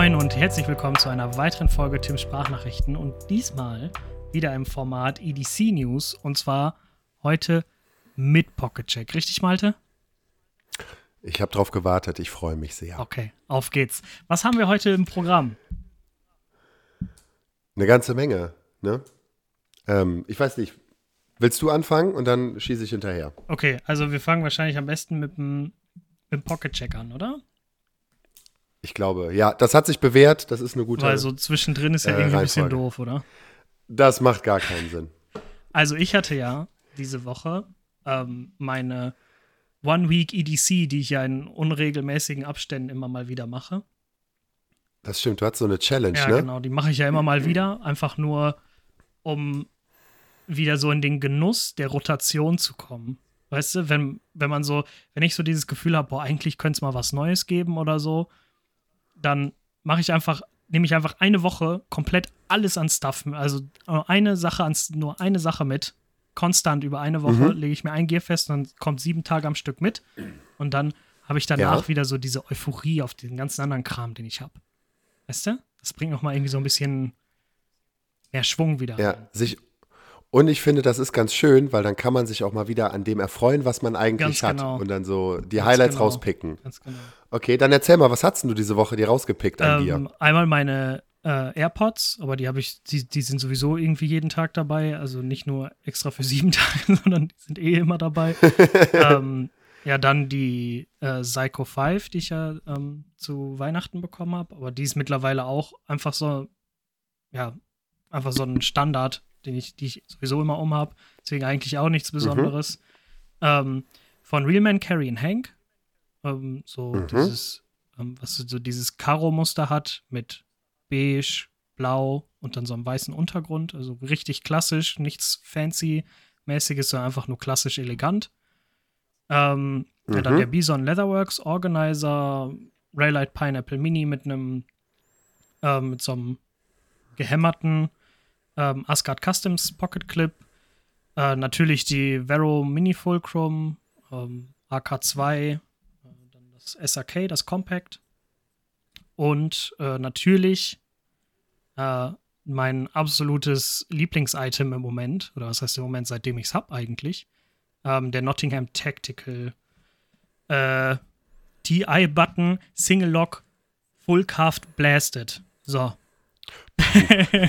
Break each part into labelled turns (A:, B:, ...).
A: moin und herzlich willkommen zu einer weiteren Folge Tim Sprachnachrichten und diesmal wieder im Format EDC News und zwar heute mit Pocket Check. Richtig, Malte?
B: Ich habe drauf gewartet, ich freue mich sehr.
A: Okay, auf geht's. Was haben wir heute im Programm?
B: Eine ganze Menge, ne? Ähm, ich weiß nicht, willst du anfangen und dann schieße ich hinterher?
A: Okay, also wir fangen wahrscheinlich am besten mit dem, mit dem Pocket Check an, oder?
B: Ich glaube, ja, das hat sich bewährt, das ist eine gute
A: Weil so zwischendrin ist ja
B: äh,
A: irgendwie ein bisschen doof, oder?
B: Das macht gar keinen Sinn.
A: Also ich hatte ja diese Woche ähm, meine One Week EDC, die ich ja in unregelmäßigen Abständen immer mal wieder mache.
B: Das stimmt, du hast so eine Challenge,
A: Ja,
B: ne?
A: genau, die mache ich ja immer mal wieder, einfach nur, um wieder so in den Genuss der Rotation zu kommen. Weißt du, wenn, wenn man so, wenn ich so dieses Gefühl habe, boah, eigentlich könnte es mal was Neues geben oder so, dann mache ich einfach, nehme ich einfach eine Woche komplett alles an Stuff, also eine Sache an, nur eine Sache mit, konstant über eine Woche
B: Mhm.
A: lege ich mir ein Gear fest und dann kommt sieben Tage am Stück mit und dann habe ich danach
B: Ja.
A: wieder so diese Euphorie auf den ganzen anderen Kram, den ich habe. Weißt du? Das bringt noch mal irgendwie so ein bisschen mehr Schwung wieder.
B: Ja,
A: rein.
B: sich. Und ich finde, das ist ganz schön, weil dann kann man sich auch mal wieder an dem erfreuen, was man eigentlich
A: Ganz
B: hat.
A: genau.
B: Und dann so die
A: Ganz
B: Highlights
A: genau.
B: rauspicken.
A: Ganz genau.
B: Okay, dann erzähl mal, was hast du diese Woche dir rausgepickt an dir?
A: Ähm, einmal meine äh, AirPods, aber die habe ich, die, die sind sowieso irgendwie jeden Tag dabei. Also nicht nur extra für sieben Tage, sondern die sind eh immer dabei. ähm, ja, dann die äh, Psycho 5, die ich ja ähm, zu Weihnachten bekommen habe, aber die ist mittlerweile auch einfach so, ja, einfach so ein Standard, den ich, die ich sowieso immer um habe. Deswegen eigentlich auch nichts Besonderes. Ähm, von Realman Carrie and Hank. Ähm, so
B: Mhm.
A: dieses, ähm, was so dieses Karo-Muster hat mit beige, blau und dann so einem weißen Untergrund. Also richtig klassisch, nichts fancy-mäßiges, sondern einfach nur klassisch elegant. Ähm, ja, dann
B: Mhm.
A: der Bison Leatherworks Organizer, Raylite Pineapple Mini mit einem, ähm, mit so einem gehämmerten ähm, Asgard Customs Pocket Clip. Äh, natürlich die Vero Mini Fulcrum, ähm, AK2, äh, dann das SAK, das Compact. Und äh, natürlich äh, mein absolutes Lieblingsitem im Moment, oder was heißt im Moment, seitdem ich es habe eigentlich, ähm, der Nottingham Tactical äh, TI-Button Single Lock Full Carved Blasted. So.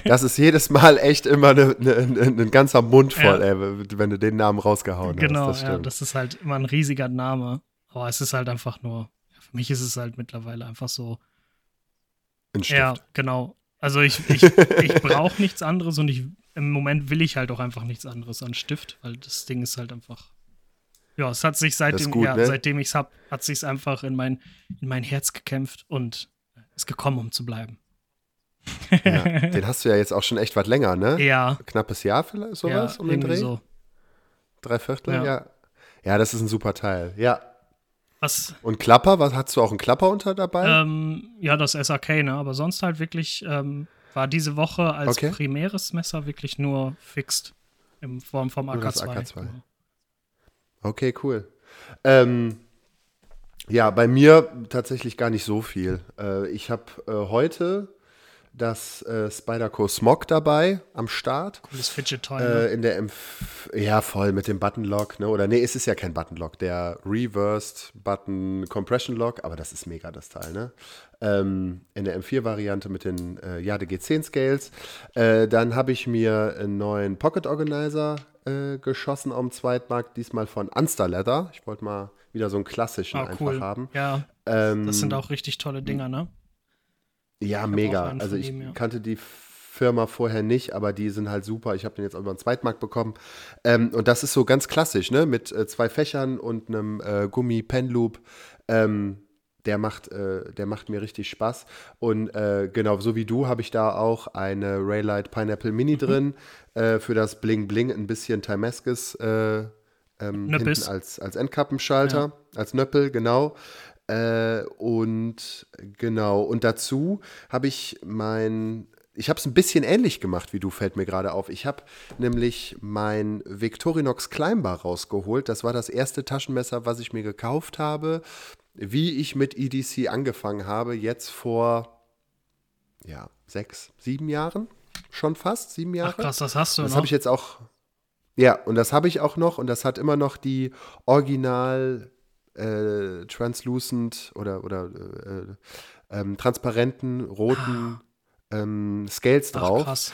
B: Das ist jedes Mal echt immer ne, ne, ne, ein ganzer Mund voll,
A: Ja.
B: ey, wenn du den Namen rausgehauen
A: Genau,
B: hast. Das
A: ja, das ist halt immer ein riesiger Name. Aber es ist halt einfach nur, für mich ist es halt mittlerweile einfach so,
B: ein Stift.
A: ja, genau. Also ich, ich, ich brauche nichts anderes und ich, im Moment will ich halt auch einfach nichts anderes an Stift, weil das Ding ist halt einfach, ja, es hat sich seitdem,
B: gut,
A: ja,
B: ne?
A: seitdem ich es hab, hat sich einfach in mein, in mein Herz gekämpft und ist gekommen, um zu bleiben.
B: Ja, den hast du ja jetzt auch schon echt was länger, ne?
A: Ja,
B: Knappes Jahr vielleicht, sowas
A: ja,
B: um den Dreh?
A: so.
B: Drei Viertel,
A: Ja.
B: ja. ja. das ist ein super Teil. Ja.
A: Was,
B: Und Klapper, was hast du auch einen Klapper unter dabei?
A: Ähm, ja, das SAK, ne? Aber sonst halt wirklich ähm, war diese Woche als
B: Okay.
A: primäres Messer wirklich nur fixt in Form vom
B: Nur das
A: AK2.
B: AK2.
A: Genau.
B: Okay, cool. Ähm, ja, bei mir tatsächlich gar nicht so viel. Äh, ich habe äh, heute das äh, Spyderco Smog dabei am Start.
A: Cooles Fidget Toy.
B: Äh,
A: ne?
B: in der Empf ja, voll mit dem Button Lock, ne? Oder nee, es ist ja kein Button Lock, der Reversed Button Compression Lock, aber das ist mega das Teil, ne? Ähm, in der M4-Variante mit den äh, Jade G10 Scales. Äh, dann habe ich mir einen neuen Pocket Organizer äh, geschossen dem Zweitmarkt, diesmal von Unster Leather. Ich wollte mal wieder so einen klassischen
A: Ah,
B: einfach
A: cool.
B: haben.
A: Ja,
B: Ähm,
A: das sind auch richtig tolle Dinger, ne?
B: Ja, mega. Also ich
A: ihm, ja.
B: kannte die Firma vorher nicht, aber die sind halt super. Ich habe den jetzt auch über den Zweitmarkt bekommen. Ähm, und das ist so ganz klassisch, ne? Mit äh, zwei Fächern und einem äh, Gummi-Pen-Loop. Ähm, der macht, äh, der macht mir richtig Spaß. Und äh, genau, so wie du habe ich da auch eine Raylite Pineapple
A: Mhm.
B: Mini drin. Äh, für das Bling Bling ein bisschen Timeskis äh, ähm, hinten als, als Endkappenschalter, als Nöppel, genau. Äh, und genau, und dazu habe ich mein, ich habe es ein bisschen ähnlich gemacht wie du, fällt mir gerade auf. Ich habe nämlich mein Victorinox Climbbar rausgeholt. Das war das erste Taschenmesser, was ich mir gekauft habe, wie ich mit EDC angefangen habe, jetzt vor ja, sechs, sieben Jahren. Schon fast, sieben Jahre.
A: Ach krass, das hast du
B: das habe ich jetzt auch. Ja, und das habe ich auch noch und das hat immer noch die original äh, translucent oder, oder äh, ähm, transparenten roten ähm, Scales
A: Ach,
B: drauf.
A: krass.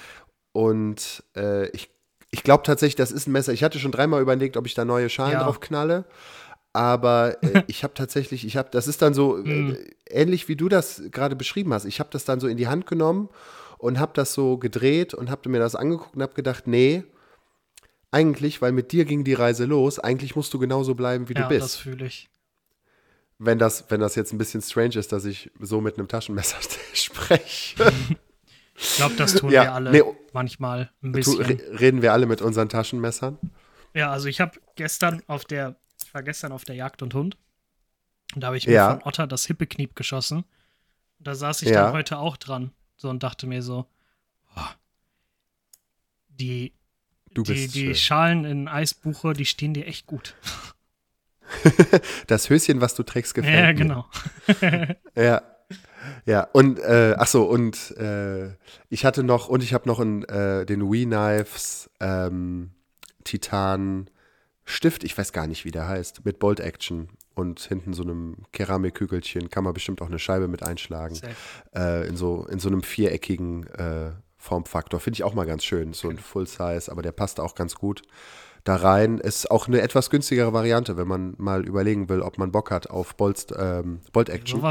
B: Und äh, ich, ich glaube tatsächlich, das ist ein Messer. Ich hatte schon dreimal überlegt, ob ich da neue Schalen
A: Ja.
B: drauf knalle. Aber äh, ich habe tatsächlich, ich habe, das ist dann so
A: Hm.
B: äh, ähnlich wie du das gerade beschrieben hast. Ich habe das dann so in die Hand genommen und habe das so gedreht und habe mir das angeguckt und habe gedacht, nee, eigentlich, weil mit dir ging die Reise los, eigentlich musst du genauso bleiben, wie
A: ja,
B: du bist.
A: das fühle ich.
B: Wenn das, wenn das jetzt ein bisschen strange ist, dass ich so mit einem Taschenmesser spreche.
A: Ich glaube, das tun
B: Ja,
A: wir alle
B: nee,
A: manchmal ein
B: Tu,
A: bisschen.
B: re- reden wir alle mit unseren Taschenmessern?
A: Ja, also ich habe gestern auf der, ich war gestern auf der Jagd und Hund. Und da habe ich mir
B: Ja.
A: von Otter das Hippekniep geschossen. Und da saß ich
B: Ja.
A: dann heute auch dran. So und dachte mir so, boah, die,
B: Du
A: die,
B: bist
A: die
B: schön.
A: Schalen in Eisbuche, die stehen dir echt gut.
B: Das Höschen, was du trägst, gefällt
A: ja,
B: mir.
A: genau.
B: Ja. Ja, und äh, ach so, und äh, ich hatte noch, und ich habe noch einen, äh, den We Knives ähm, Titan Stift, ich weiß gar nicht, wie der heißt, mit Bolt Action und hinten so einem Keramikkügelchen kann man bestimmt auch eine Scheibe mit einschlagen. Äh, in, so, in so einem viereckigen äh, Formfaktor. Finde ich auch mal ganz schön. So ein Full Size, aber der passt auch ganz gut da rein. Ist auch eine etwas günstigere Variante, wenn man mal überlegen will, ob man Bock hat auf Bolt, ähm, Bolt Action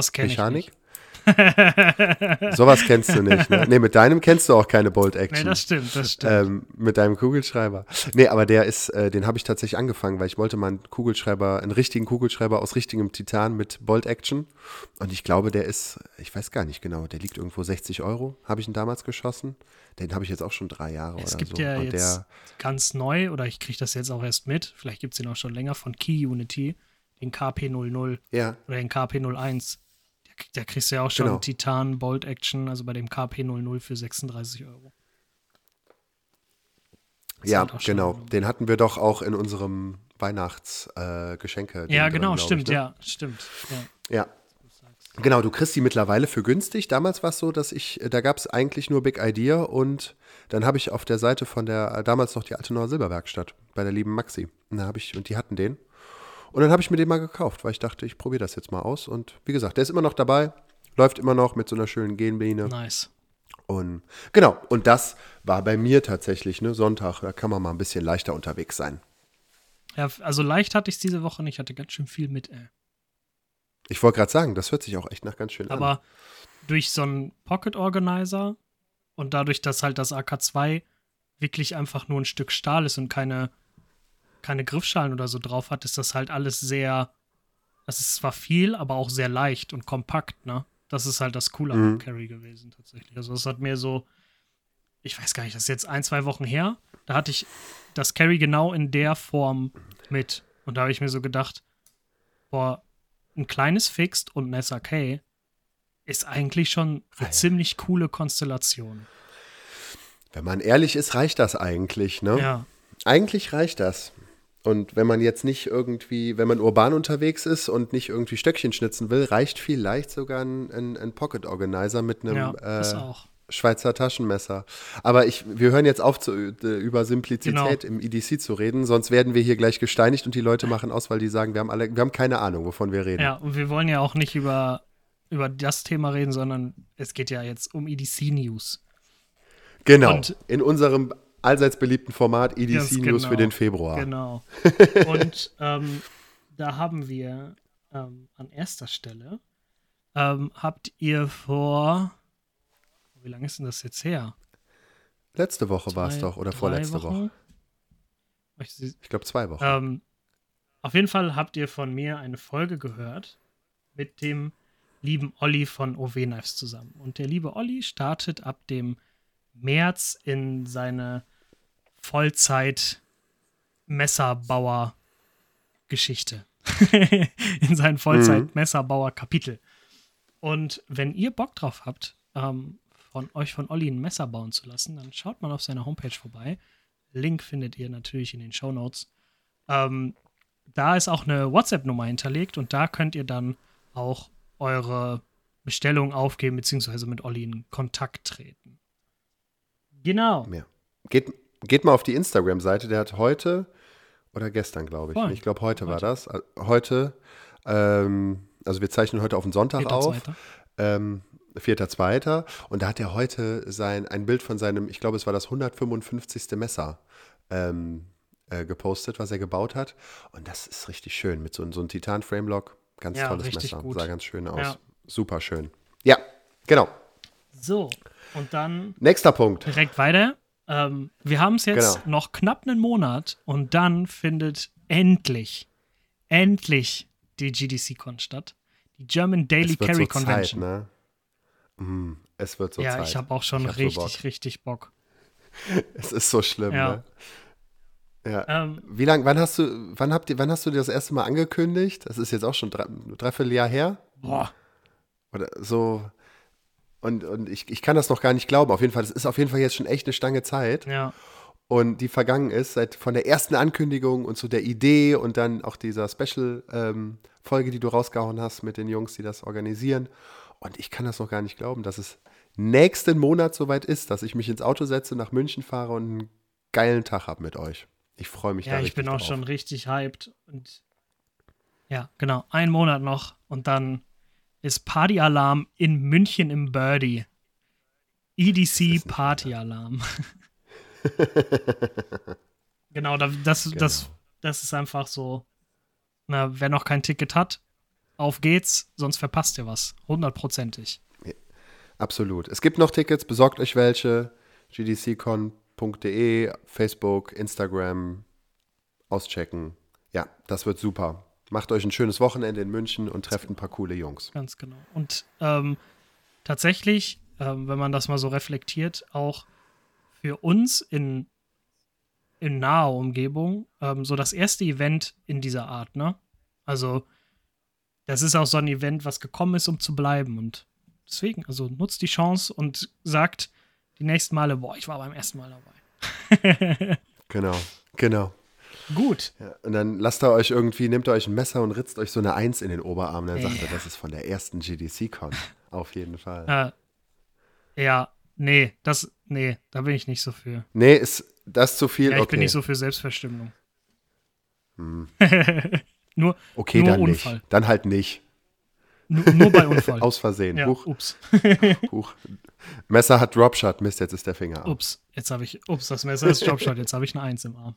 A: Sowas
B: kennst du nicht. Ne? Nee, mit deinem kennst du auch keine Bolt
A: Nee,
B: Action.
A: das stimmt, das stimmt.
B: ähm, mit deinem Kugelschreiber. Nee, aber der ist, äh, den habe ich tatsächlich angefangen, weil ich wollte mal einen Kugelschreiber, einen richtigen Kugelschreiber aus richtigem Titan mit Bolt Action. Und ich glaube, der ist, ich weiß gar nicht genau, der liegt irgendwo 60 Euro, habe ich ihn damals geschossen. Den habe ich jetzt auch schon drei Jahre
A: es
B: oder
A: gibt
B: so.
A: ja
B: Und
A: jetzt
B: der,
A: ganz neu, oder ich kriege das jetzt auch erst mit, vielleicht gibt es den auch schon länger, von Key Unity, den KP00
B: ja,
A: oder den KP01. Der, der kriegst du ja auch schon
B: Genau.
A: Titan Bolt Action, also bei dem KP00 für 36 Euro. Das
B: ja,
A: hat auch schon-
B: genau. Den hatten wir doch auch in unserem Weihnachtsgeschenke. Äh,
A: Ja,
B: drin,
A: genau,
B: ich,
A: stimmt,
B: ne?
A: ja, stimmt. Ja.
B: Ja. Genau, du kriegst die mittlerweile für günstig. Damals war es so, dass ich, da gab es eigentlich nur Big Idea und dann habe ich auf der Seite von der, äh, damals noch die Altenaer Silberwerkstatt bei der lieben Maxi. Und, da ich, und die hatten den. Und dann habe ich mir den mal gekauft, weil ich dachte, ich probiere das jetzt mal aus. Und wie gesagt, der ist immer noch dabei, läuft immer noch mit so einer schönen Genbiene.
A: Nice.
B: Und genau, und das war bei mir tatsächlich, ne, Sonntag, da kann man mal ein bisschen leichter unterwegs sein.
A: Ja, also leicht hatte ich es diese Woche nicht, ich hatte ganz schön viel mit, ey.
B: Ich wollte gerade sagen, das hört sich auch echt nach ganz schön an.
A: Aber durch so einen Pocket Organizer und dadurch, dass halt das AK2 wirklich einfach nur ein Stück Stahl ist und keine, keine Griffschalen oder so drauf hat, ist das halt alles sehr. Das ist zwar viel, aber auch sehr leicht und kompakt, ne? Das ist halt das Coole am
B: Mhm.
A: Carry gewesen, tatsächlich. Also, das hat mir so. Ich weiß gar nicht, das ist jetzt ein, zwei Wochen her. Da hatte ich das Carry genau in der Form mit. Und da habe ich mir so gedacht, boah, ein kleines Fixed und ein SAK ist eigentlich schon eine
B: ja.
A: ziemlich coole Konstellation.
B: Wenn man ehrlich ist, reicht das eigentlich, ne?
A: Ja,
B: Eigentlich reicht das. Und wenn man jetzt nicht irgendwie, wenn man urban unterwegs ist und nicht irgendwie Stöckchen schnitzen will, reicht vielleicht sogar ein, ein, ein Pocket Organizer mit einem
A: ja,
B: äh. Schweizer Taschenmesser. Aber ich, wir hören jetzt auf, zu, äh, über Simplizität
A: Genau.
B: im EDC zu reden, sonst werden wir hier gleich gesteinigt und die Leute machen aus, weil die sagen, wir haben alle, wir haben keine Ahnung, wovon wir reden.
A: Ja, und wir wollen ja auch nicht über, über das Thema reden, sondern es geht ja jetzt um EDC News.
B: Genau.
A: Und-
B: in unserem allseits beliebten Format EDC News
A: genau.
B: für den Februar.
A: Genau. Und ähm, da haben wir ähm, an erster Stelle, ähm, habt ihr vor, wie lange ist denn das jetzt her?
B: Letzte Woche war es doch, oder vorletzte Woche.
A: Ich sie-
B: Ich glaube zwei Wochen.
A: Ähm, auf jeden Fall habt ihr von mir eine Folge gehört mit dem lieben Olli von OW Knives zusammen. Und der liebe Olli startet ab dem März in seine Vollzeit Messerbauer Geschichte. in sein Vollzeit Messerbauer Kapitel. Und wenn ihr Bock drauf habt, ähm, von euch von Olli ein Messer bauen zu lassen, dann schaut mal auf seiner Homepage vorbei. Link findet ihr natürlich in den Show Notes. Ähm, da ist auch eine WhatsApp-Nummer hinterlegt und da könnt ihr dann auch eure Bestellung aufgeben, beziehungsweise mit Olli in Kontakt treten. Genau.
B: Ja. Geht, geht mal auf die Instagram-Seite, der hat heute oder gestern, glaube ich.
A: Voll.
B: Ich glaube, heute, war
A: Heute.
B: das. Äh, Heute, ähm, also wir zeichnen heute auf den Sonntag
A: Vierter,
B: auf.
A: Zweiter.
B: Ähm, 4.2. Und da hat er heute sein, ein Bild von seinem, ich glaube, es war das 155. Messer ähm, äh, gepostet, was er gebaut hat. Und das ist richtig schön mit so, so einem Titan-Framelock. Ganz
A: Ja,
B: tolles Messer.
A: gut.
B: Sah ganz schön aus.
A: Ja.
B: Super schön. Ja, genau.
A: So, und dann
B: Nächster Punkt.
A: direkt weiter. Ähm, wir haben es jetzt
B: Genau.
A: noch knapp einen Monat und dann findet endlich, endlich die GDC-Con statt. Die German Daily
B: es wird
A: Carry
B: so
A: Convention.
B: Zeit, ne? Mm, es wird so
A: ja,
B: Zeit.
A: ich habe auch schon
B: hab so
A: richtig,
B: Bock.
A: richtig Bock.
B: Es ist so schlimm,
A: Ja.
B: ne? Ja.
A: Ähm,
B: Wie lange, wann hast du, wann habt ihr, wann hast du dir das erste Mal angekündigt? Das ist jetzt auch schon drei, dreiviertel Jahr her.
A: boah,
B: Oder so. Und, und ich, ich kann das noch gar nicht glauben. Auf jeden Fall, es ist auf jeden Fall jetzt schon echt eine Stange Zeit.
A: ja,
B: Und die vergangen ist, seit von der ersten Ankündigung und zu der Idee und dann auch dieser Special-Folge, die du rausgehauen hast mit den Jungs, die das organisieren. Und ich kann das noch gar nicht glauben, dass es nächsten Monat soweit ist, dass ich mich ins Auto setze, nach München fahre und einen geilen Tag habe mit euch. Ich freue mich da
A: ja, ich bin auch
B: drauf.
A: schon richtig hyped. Und ja, genau, ein Monat noch und dann ist Partyalarm in München im Birdie. EDC Partyalarm. genau, da- das, das,
B: Genau.
A: das ist einfach so. Na, wer noch kein Ticket hat, auf geht's, sonst verpasst ihr was. Hundertprozentig.
B: Absolut. Es gibt noch Tickets, besorgt euch welche. gdccon.de, Facebook, Instagram, auschecken. Ja, das wird super. Macht euch ein schönes Wochenende in München und trefft ein paar coole Jungs.
A: Ganz genau. Und ähm, tatsächlich, ähm, wenn man das mal so reflektiert, auch für uns in, in naher Umgebung ähm, so das erste Event in dieser Art, ne? Also, das ist auch so ein Event, was gekommen ist, um zu bleiben. Und deswegen, also nutzt die Chance und sagt die nächsten Male, boah, ich war beim ersten Mal dabei.
B: Genau, genau.
A: Gut.
B: Ja, und dann lasst ihr euch irgendwie, nehmt ihr euch ein Messer und ritzt euch so eine Eins in den Oberarm. Dann sagt
A: Ja.
B: ihr, das ist von der ersten GDC-Con. Auf jeden Fall.
A: Äh, ja, nee, das, nee, da bin ich nicht so für.
B: Nee, ist das zu viel?
A: Ja, ich
B: okay.
A: bin nicht so für Selbstverstümmelung.
B: Hm.
A: nur,
B: okay,
A: nur
B: dann
A: Unfall.
B: nicht. Dann halt nicht.
A: nur, nur bei Unfall.
B: Aus Versehen.
A: ja,
B: Huch,
A: ups.
B: huch. Messer hat Dropshot. Mist, jetzt ist der Finger ab.
A: Ups, jetzt habe ich, ups, das Messer ist Jobshot, jetzt habe ich eine Eins im Arm.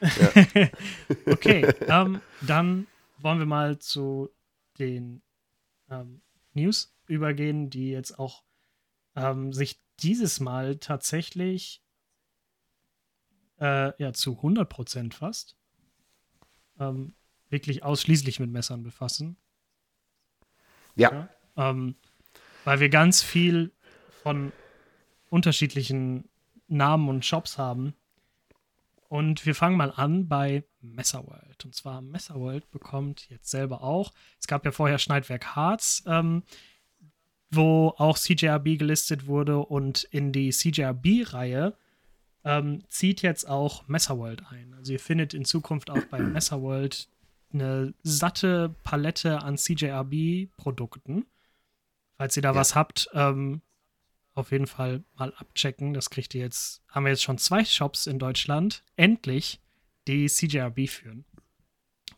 A: okay, ähm, dann wollen wir mal zu den ähm, News übergehen, die jetzt auch ähm, sich dieses Mal tatsächlich äh, ja, zu 100% fast ähm, wirklich ausschließlich mit Messern befassen.
B: Ja,
A: ähm, weil wir ganz viel von unterschiedlichen Namen und Shops haben. Und wir fangen mal an bei Messerworld. Und zwar Messerworld bekommt jetzt selber auch. Es gab ja vorher Schneidwerk Harz, ähm, wo auch CJRB gelistet wurde und in die CJRB-Reihe ähm, zieht jetzt auch Messerworld ein. Also ihr findet in Zukunft auch bei Messerworld eine satte Palette an CJRB-Produkten. Falls ihr da
B: Ja.
A: was habt, ähm, auf jeden Fall mal abchecken. Das kriegt ihr jetzt, haben wir jetzt schon zwei Shops in Deutschland, endlich, die CJRB führen.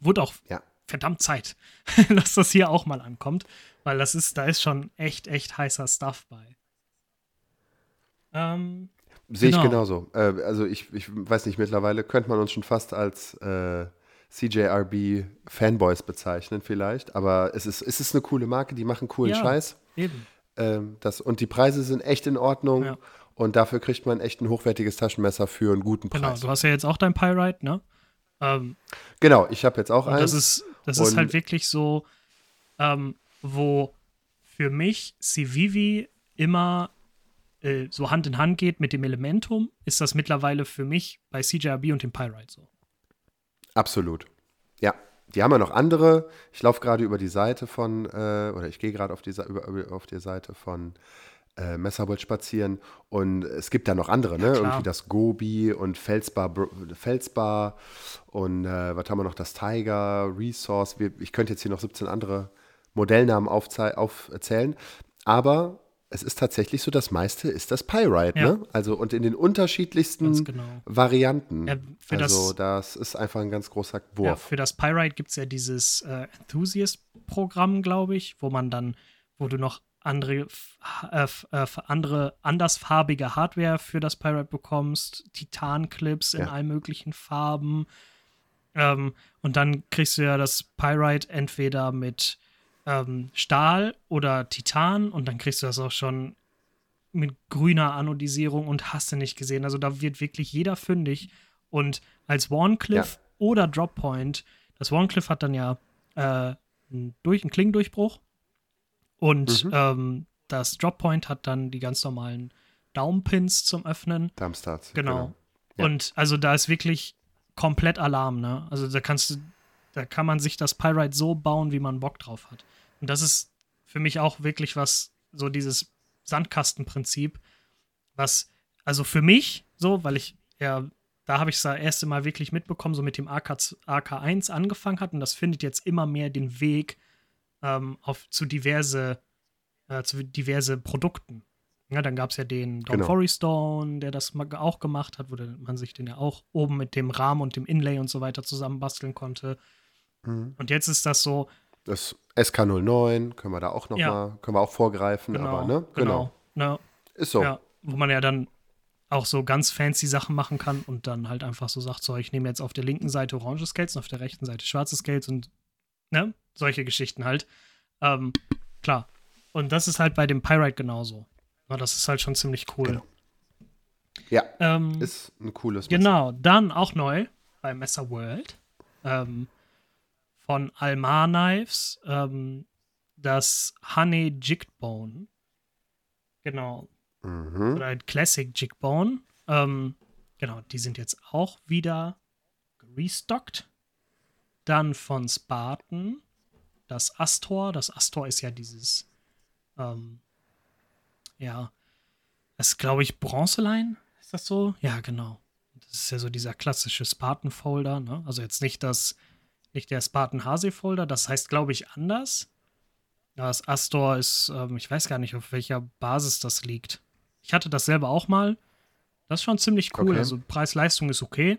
A: Wurde auch
B: Ja.
A: verdammt Zeit, dass das hier auch mal ankommt, weil das ist, da ist schon echt, echt heißer Stuff bei. Ähm,
B: Sehe ich
A: Genau.
B: genauso. Äh, also ich, ich weiß nicht, mittlerweile könnte man uns schon fast als äh, CJRB Fanboys bezeichnen vielleicht, aber es ist, es ist eine coole Marke, die machen coolen
A: Ja.
B: Scheiß.
A: eben.
B: Ähm, das, und die Preise sind echt in Ordnung
A: Ja.
B: und dafür kriegt man echt ein hochwertiges Taschenmesser für einen guten
A: Genau,
B: Preis.
A: du hast ja jetzt auch dein Pyrite, ne? Ähm,
B: Genau, ich habe jetzt auch eins.
A: das ist, das ist
B: Und-
A: halt wirklich so, ähm, wo für mich Civivi immer äh, so Hand in Hand geht mit dem Elementum, ist das mittlerweile für mich bei CJRB und dem Pyrite so.
B: Absolut. Ja, die haben ja noch andere. Ich laufe gerade über die Seite von, äh, oder ich gehe gerade auf, die über, über, auf die Seite von äh, Messerbold spazieren und es gibt da noch andere, ne?
A: klar.
B: Irgendwie das Gobi und Felsbar, Felsbar und äh, was haben wir noch? Das Tiger, Resource. Wir, ich könnte jetzt hier noch 17 andere Modellnamen aufzählen. Aber es ist tatsächlich so, das meiste ist das Pyrite,
A: Ja.
B: ne? Also und in den unterschiedlichsten
A: genau.
B: Varianten.
A: Ja,
B: also
A: das-
B: das, ist einfach ein ganz großer
A: Ja,
B: Wurf.
A: für das Pyrite gibt es ja dieses äh, Enthusiast-Programm, glaube ich, wo man dann, wo du noch andere, äh, äh, andere andersfarbige Hardware für das Pyrite bekommst, Titan-Clips in
B: Ja.
A: allen möglichen Farben. Ähm, und dann kriegst du ja das Pyrite entweder mit ähm, Stahl oder Titan und dann kriegst du das auch schon mit grüner Anodisierung und hast du nicht gesehen. Also da wird wirklich jeder fündig. Und als Warncliffe oder Droppoint, das Warncliffe hat dann ja äh, einen, durch, einen Klingendurchbruch und
B: Mhm.
A: ähm, das Droppoint hat dann die ganz normalen Daumenpins zum Öffnen.
B: Darmstadt.
A: Genau.
B: Ja.
A: Und also da ist wirklich komplett Alarm, ne? Also da kannst du, da kann man sich das Pyrite so bauen, wie man Bock drauf hat. Und das ist für mich auch wirklich was, so dieses Sandkastenprinzip, was, also für mich so, weil ich ja, da habe ich es das erste Mal wirklich mitbekommen, so mit dem AK, AK1 angefangen hat und das findet jetzt immer mehr den Weg ähm, auf, zu diverse, äh, zu diverse Produkten. Ja, dann gab es ja den Don
B: Genau.
A: Forey Stone, der das auch gemacht hat, wo man sich den ja auch oben mit dem Rahmen und dem Inlay und so weiter zusammenbasteln konnte.
B: Mhm.
A: Und jetzt ist das so,
B: Das SK09 können wir da auch noch
A: Ja.
B: mal, können wir auch vorgreifen,
A: genau,
B: aber ne?
A: genau, ne,
B: Ist so.
A: ja, wo man ja dann auch so ganz fancy Sachen machen kann und dann halt einfach so sagt, so, ich nehme jetzt auf der linken Seite orange Scales und auf der rechten Seite schwarze Scales und ne, solche Geschichten halt. Ähm, klar. Und das ist halt bei dem Pyrite genauso. Na, das ist halt schon ziemlich cool.
B: Genau. Ja,
A: Ähm,
B: ist ein cooles Messer.
A: Genau, dann auch neu bei Messer World ähm, von Almar Knives ähm, das Honey Jigbone. Genau,
B: Mhm.
A: oder ein Classic Jigbone. Ähm, genau, die sind jetzt auch wieder restockt. Dann von Spartan das Astor. Das Astor ist ja dieses, ähm, ja, das ist, glaube ich, Bronzelein. Ist das so? Ja, genau. Das ist ja so dieser klassische Spartan-Folder. Ne? Also jetzt nicht das, nicht der Spartan-Hase-Folder. Das heißt, glaube ich, anders. Das Astor ist, ähm, ich weiß gar nicht, auf welcher Basis das liegt. Ich hatte das selber auch mal. Das ist schon ziemlich cool.
B: Okay.
A: Also Preis-Leistung ist okay.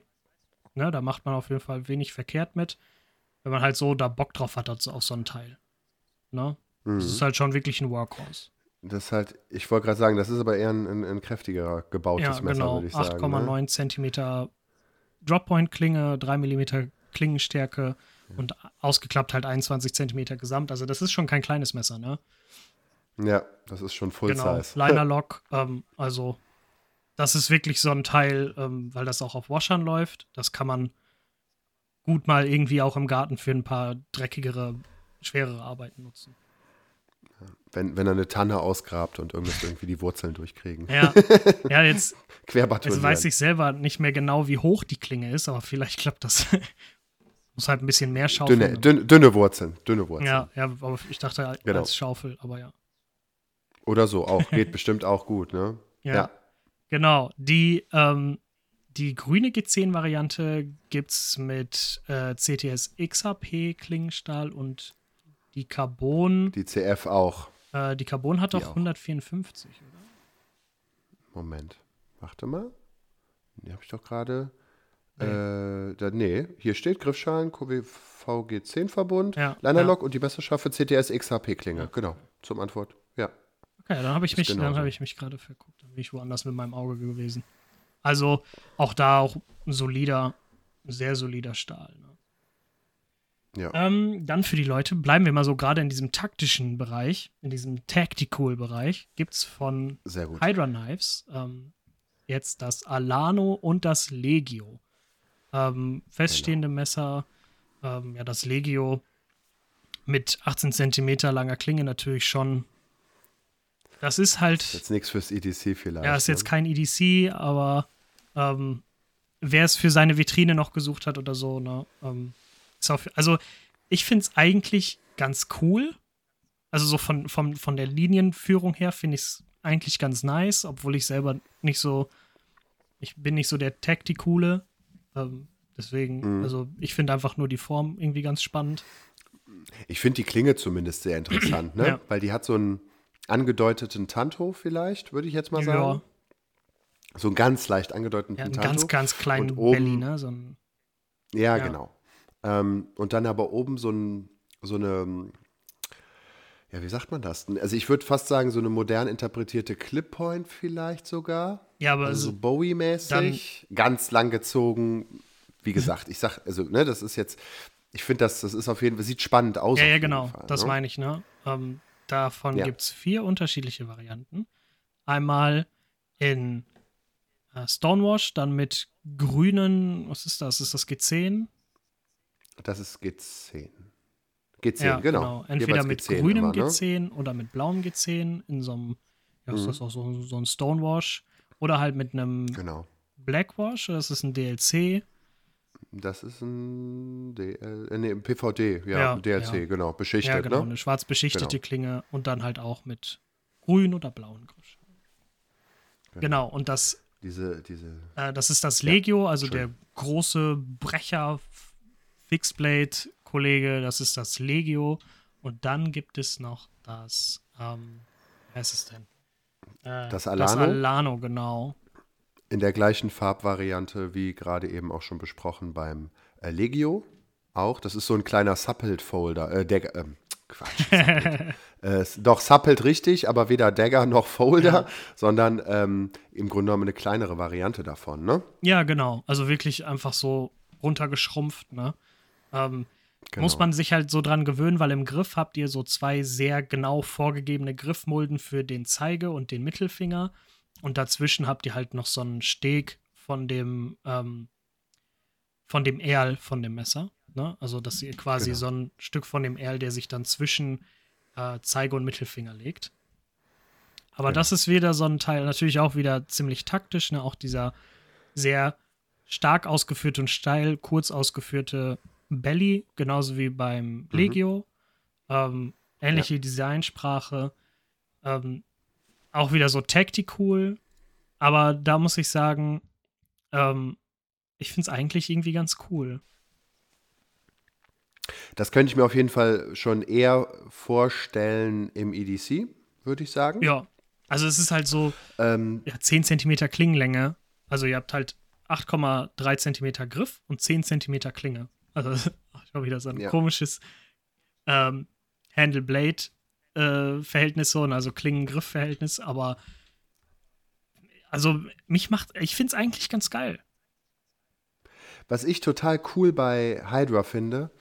A: Ne, da macht man auf jeden Fall wenig verkehrt mit. Wenn man halt so da Bock drauf hat auf so- auf so ein Teil. Ne?
B: Mhm.
A: Das ist halt schon wirklich ein Workhorse.
B: Das ist halt, ich wollte gerade sagen, das ist aber eher ein, ein, ein kräftiger gebautes
A: Ja,
B: Messer,
A: genau.
B: würde ich sagen.
A: 8,9
B: Ne?
A: Zentimeter Droppoint-Klinge, 3 Millimeter Klingenstärke und ausgeklappt halt 21 Zentimeter Gesamt. Also das ist schon kein kleines Messer, ne?
B: Ja, das ist schon Full
A: Genau,
B: Size.
A: Liner Lock, ähm, also das ist wirklich so ein Teil, ähm, weil das auch auf Washern läuft. Das kann man gut mal irgendwie auch im Garten für ein paar dreckigere, schwerere Arbeiten nutzen.
B: wenn, wenn er eine Tanne ausgrabt und irgendwas irgendwie die Wurzeln durchkriegen.
A: Ja, ja jetzt, jetzt weiß ich selber nicht mehr genau, wie hoch die Klinge ist, aber vielleicht klappt das. Muss halt ein bisschen mehr schaufeln.
B: Dünne, dünne, dünne Wurzeln, dünne Wurzeln.
A: ja, ja, aber ich dachte als
B: Genau.
A: Schaufel, aber ja.
B: Oder so, auch. Geht bestimmt auch gut, ne?
A: Ja. Genau, die, ähm, die grüne G10-Variante gibt es mit äh, CTS XHP Klingenstahl und die Carbon,
B: Die CF auch.
A: äh, die Carbon hat
B: Die
A: doch
B: auch.
A: 154, oder?
B: Moment. Warte mal. Die habe ich doch gerade.
A: Nee.
B: Äh, da, nee, hier steht Griffschalen, VG10-Verbund,
A: Ja,
B: Linerlock und die messerscharfe CTS XHP-Klinge. Genau, zum Antwort. Ja.
A: Okay, dann habe ich mich, dann
B: genauso.
A: habe ich mich gerade verguckt, dann bin ich woanders mit meinem Auge gewesen. Also auch da auch ein solider, sehr solider Stahl. Ne?
B: Ja.
A: Ähm, dann für die Leute, bleiben wir mal so gerade in diesem taktischen Bereich, in diesem Tactical-Bereich, gibt es von
B: Sehr gut.
A: Hydra Knives ähm, jetzt das Alano und das Legio. Ähm, feststehende Messer, ähm, ja, das Legio mit 18 Zentimeter langer Klinge natürlich schon. Das ist halt,
B: Jetzt nichts fürs EDC vielleicht.
A: ja, ist jetzt
B: ne?
A: kein EDC, aber ähm, wer es für seine Vitrine noch gesucht hat oder so, ne, ähm, ist auf, also ich finde es eigentlich ganz cool. Also so von, von, von der Linienführung her finde ich es eigentlich ganz nice, obwohl ich selber nicht so, ich bin nicht so der Tacticule. Ähm, deswegen,
B: Mhm.
A: also ich finde einfach nur die Form irgendwie ganz spannend.
B: Ich finde die Klinge zumindest sehr interessant, ne?
A: Ja.
B: Weil die hat so einen angedeuteten Tanto vielleicht, würde ich jetzt mal sagen.
A: Ja,
B: So einen ganz leicht angedeuteten
A: ja einen
B: Tanto.
A: ganz, ganz kleinen
B: Und oben-
A: Belly, ne? So ein,
B: Ja,
A: Ja.
B: genau. Ähm, und dann aber oben so, ein, so eine, ja, wie sagt man das? Also ich würde fast sagen, so eine modern interpretierte Clip-Point vielleicht sogar.
A: Ja, aber
B: Also so
A: so,
B: Bowie-mäßig. Ganz lang gezogen. Wie gesagt, ich sag, also, ne, das ist jetzt, ich finde, das, das ist auf jeden Fall, sieht spannend aus.
A: ja, ja, genau,
B: Fall,
A: das
B: ne?
A: meine ich, ne? Ähm, davon
B: Ja.
A: gibt es vier unterschiedliche Varianten. Einmal in äh, Stonewash, dann mit grünen, was ist das? Ist das G10?
B: Das ist G10. G10,
A: Ja,
B: genau.
A: Entweder
B: Jeweils
A: mit
B: G10
A: grünem
B: immer, ne?
A: G10 oder mit blauem G10 in so einem, ja, ist
B: Mhm.
A: das auch so, so ein Stonewash. Oder halt mit einem
B: Genau.
A: Blackwash, das ist ein DLC.
B: Das ist ein DL, äh, nee, PVD, ja,
A: Ja,
B: DLC,
A: ja.
B: genau, beschichtet,
A: ja, genau,
B: ne?
A: eine schwarz beschichtete
B: Genau.
A: Klinge und dann halt auch mit grün oder blauen Griffschalen. Genau, und das,
B: Diese, diese,
A: äh, das ist das
B: Ja,
A: Legio, also der
B: Entschuldigung.
A: große Brecher Fixblade-Kollege, das ist das Legio. Und dann gibt es noch das, ähm, wie heißt es denn? Äh,
B: Das
A: Das
B: Alano?
A: Alano, genau.
B: in der gleichen Farbvariante wie gerade eben auch schon besprochen beim äh, Legio auch. Das ist so ein kleiner Suppelt-Folder, äh, Dagger, ähm, Quatsch. Äh, doch, Suppelt richtig, aber weder Dagger noch Folder, sondern ähm, im Grunde genommen eine kleinere Variante davon, ne?
A: Ja, genau. Also wirklich einfach so runtergeschrumpft, ne? Ähm,
B: Genau.
A: Muss man sich halt so dran gewöhnen, weil im Griff habt ihr so zwei sehr genau vorgegebene Griffmulden für den Zeige- und den Mittelfinger. Und dazwischen habt ihr halt noch so einen Steg von dem, ähm, von dem Erl von dem Messer. Ne? Also, dass ihr quasi
B: Genau.
A: so ein Stück von dem Erl, der sich dann zwischen äh, Zeige- und Mittelfinger legt. Aber
B: Genau.
A: das ist wieder so ein Teil, natürlich auch wieder ziemlich taktisch, ne? Auch dieser sehr stark ausgeführte und steil, kurz ausgeführte Belly, genauso wie beim Legio. Ähm, ähnliche Designsprache. Ähm, auch wieder so Tactical. Aber da muss ich sagen, ähm, ich finde es eigentlich irgendwie ganz cool.
B: Das könnte ich mir auf jeden Fall schon eher vorstellen im EDC, würde ich sagen.
A: Ja. Also es ist halt so
B: Ähm,
A: ja, 10 cm Klingenlänge. Also ihr habt halt 8,3 cm Griff und 10 cm Klinge. Also ich habe wieder so ein
B: Ja.
A: komisches ähm, Handle-Blade-Verhältnis, so, also Klingen-Griff-Verhältnis, aber also mich macht, ich finde es eigentlich ganz geil.
B: Was ich total cool bei Hydra finde,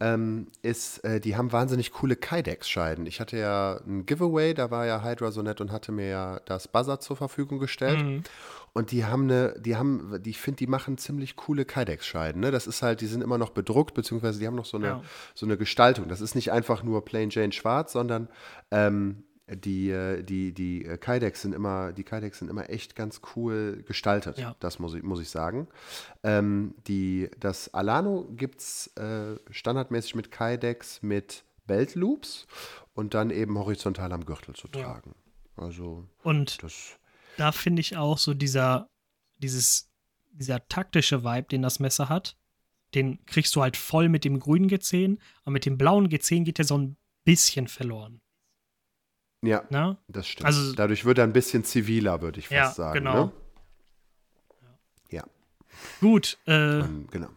B: ähm, ist, äh, die haben wahnsinnig coole Kydex-Scheiden. Ich hatte ja ein Giveaway, da war ja Hydra so nett und hatte mir ja das Buzzer zur Verfügung gestellt.
A: Mhm.
B: Und die haben eine, die haben, die, ich finde, die machen ziemlich coole Kydex-Scheiden. Ne? Das ist halt, die sind immer noch bedruckt, beziehungsweise die haben noch so eine,
A: Ja.
B: so eine Gestaltung. Das ist nicht einfach nur Plain Jane schwarz, sondern ähm, die, äh, die, die äh, Kydex sind immer, die Kydex sind immer echt ganz cool gestaltet.
A: Ja.
B: Das muss ich, muss ich sagen. Ähm, die, das Alano gibt es äh, standardmäßig mit Kydex mit Beltloops und dann eben horizontal am Gürtel zu
A: Ja.
B: tragen. Also
A: Und
B: das.
A: Da finde ich auch so dieser, dieses, dieser taktische Vibe, den das Messer hat, den kriegst du halt voll mit dem grünen G10, aber mit dem blauen G10 geht der so ein bisschen verloren.
B: Ja,
A: Ne?
B: das stimmt.
A: Also-
B: Dadurch wird er ein bisschen ziviler, würde ich fast
A: Ja,
B: sagen.
A: genau.
B: Ne? Ja,
A: Gut, äh,
B: ähm, genau.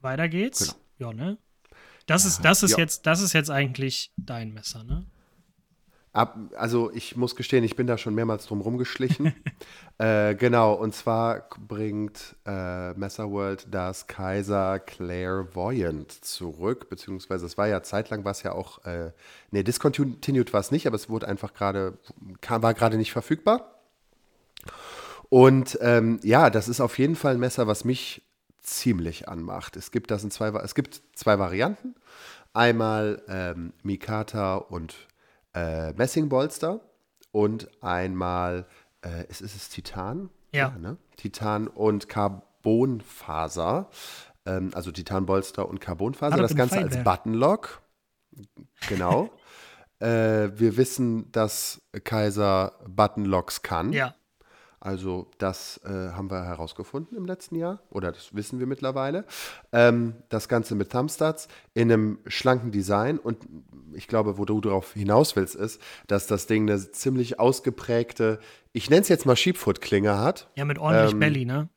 A: weiter geht's.
B: Genau.
A: Ja, ne? Das ist, das ist
B: ja.
A: jetzt, das ist jetzt eigentlich dein Messer, ne?
B: Ab, also ich muss gestehen, ich bin da schon mehrmals drum rumgeschlichen. äh, genau, und zwar bringt äh, Messerworld das Kaiser Clairvoyant zurück, beziehungsweise es war ja zeitlang, war es ja auch, äh, nee, discontinued war es nicht, aber es wurde einfach gerade, war gerade nicht verfügbar. Und ähm, ja, das ist auf jeden Fall ein Messer, was mich ziemlich anmacht. Es gibt das in zwei, es gibt zwei Varianten. Einmal ähm, Mikata und äh, Messingbolster und einmal, äh, ist, ist es Titan?
A: Ja.
B: ne? Titan und Carbonfaser. Ähm, also Titanbolster und Carbonfaser.
A: Hat er
B: Das Ganze als. Buttonlock. Genau. äh, wir wissen, dass Kaiser Buttonlocks kann.
A: Ja.
B: Also das äh, haben wir herausgefunden im letzten Jahr oder das wissen wir mittlerweile. Ähm, das Ganze mit Thumbstats in einem schlanken Design und ich glaube, wo du darauf hinaus willst, ist, dass das Ding eine ziemlich ausgeprägte, ich nenne es jetzt mal Sheepfoot-Klinge hat.
A: Ja, mit ordentlich ähm, Belly, ne?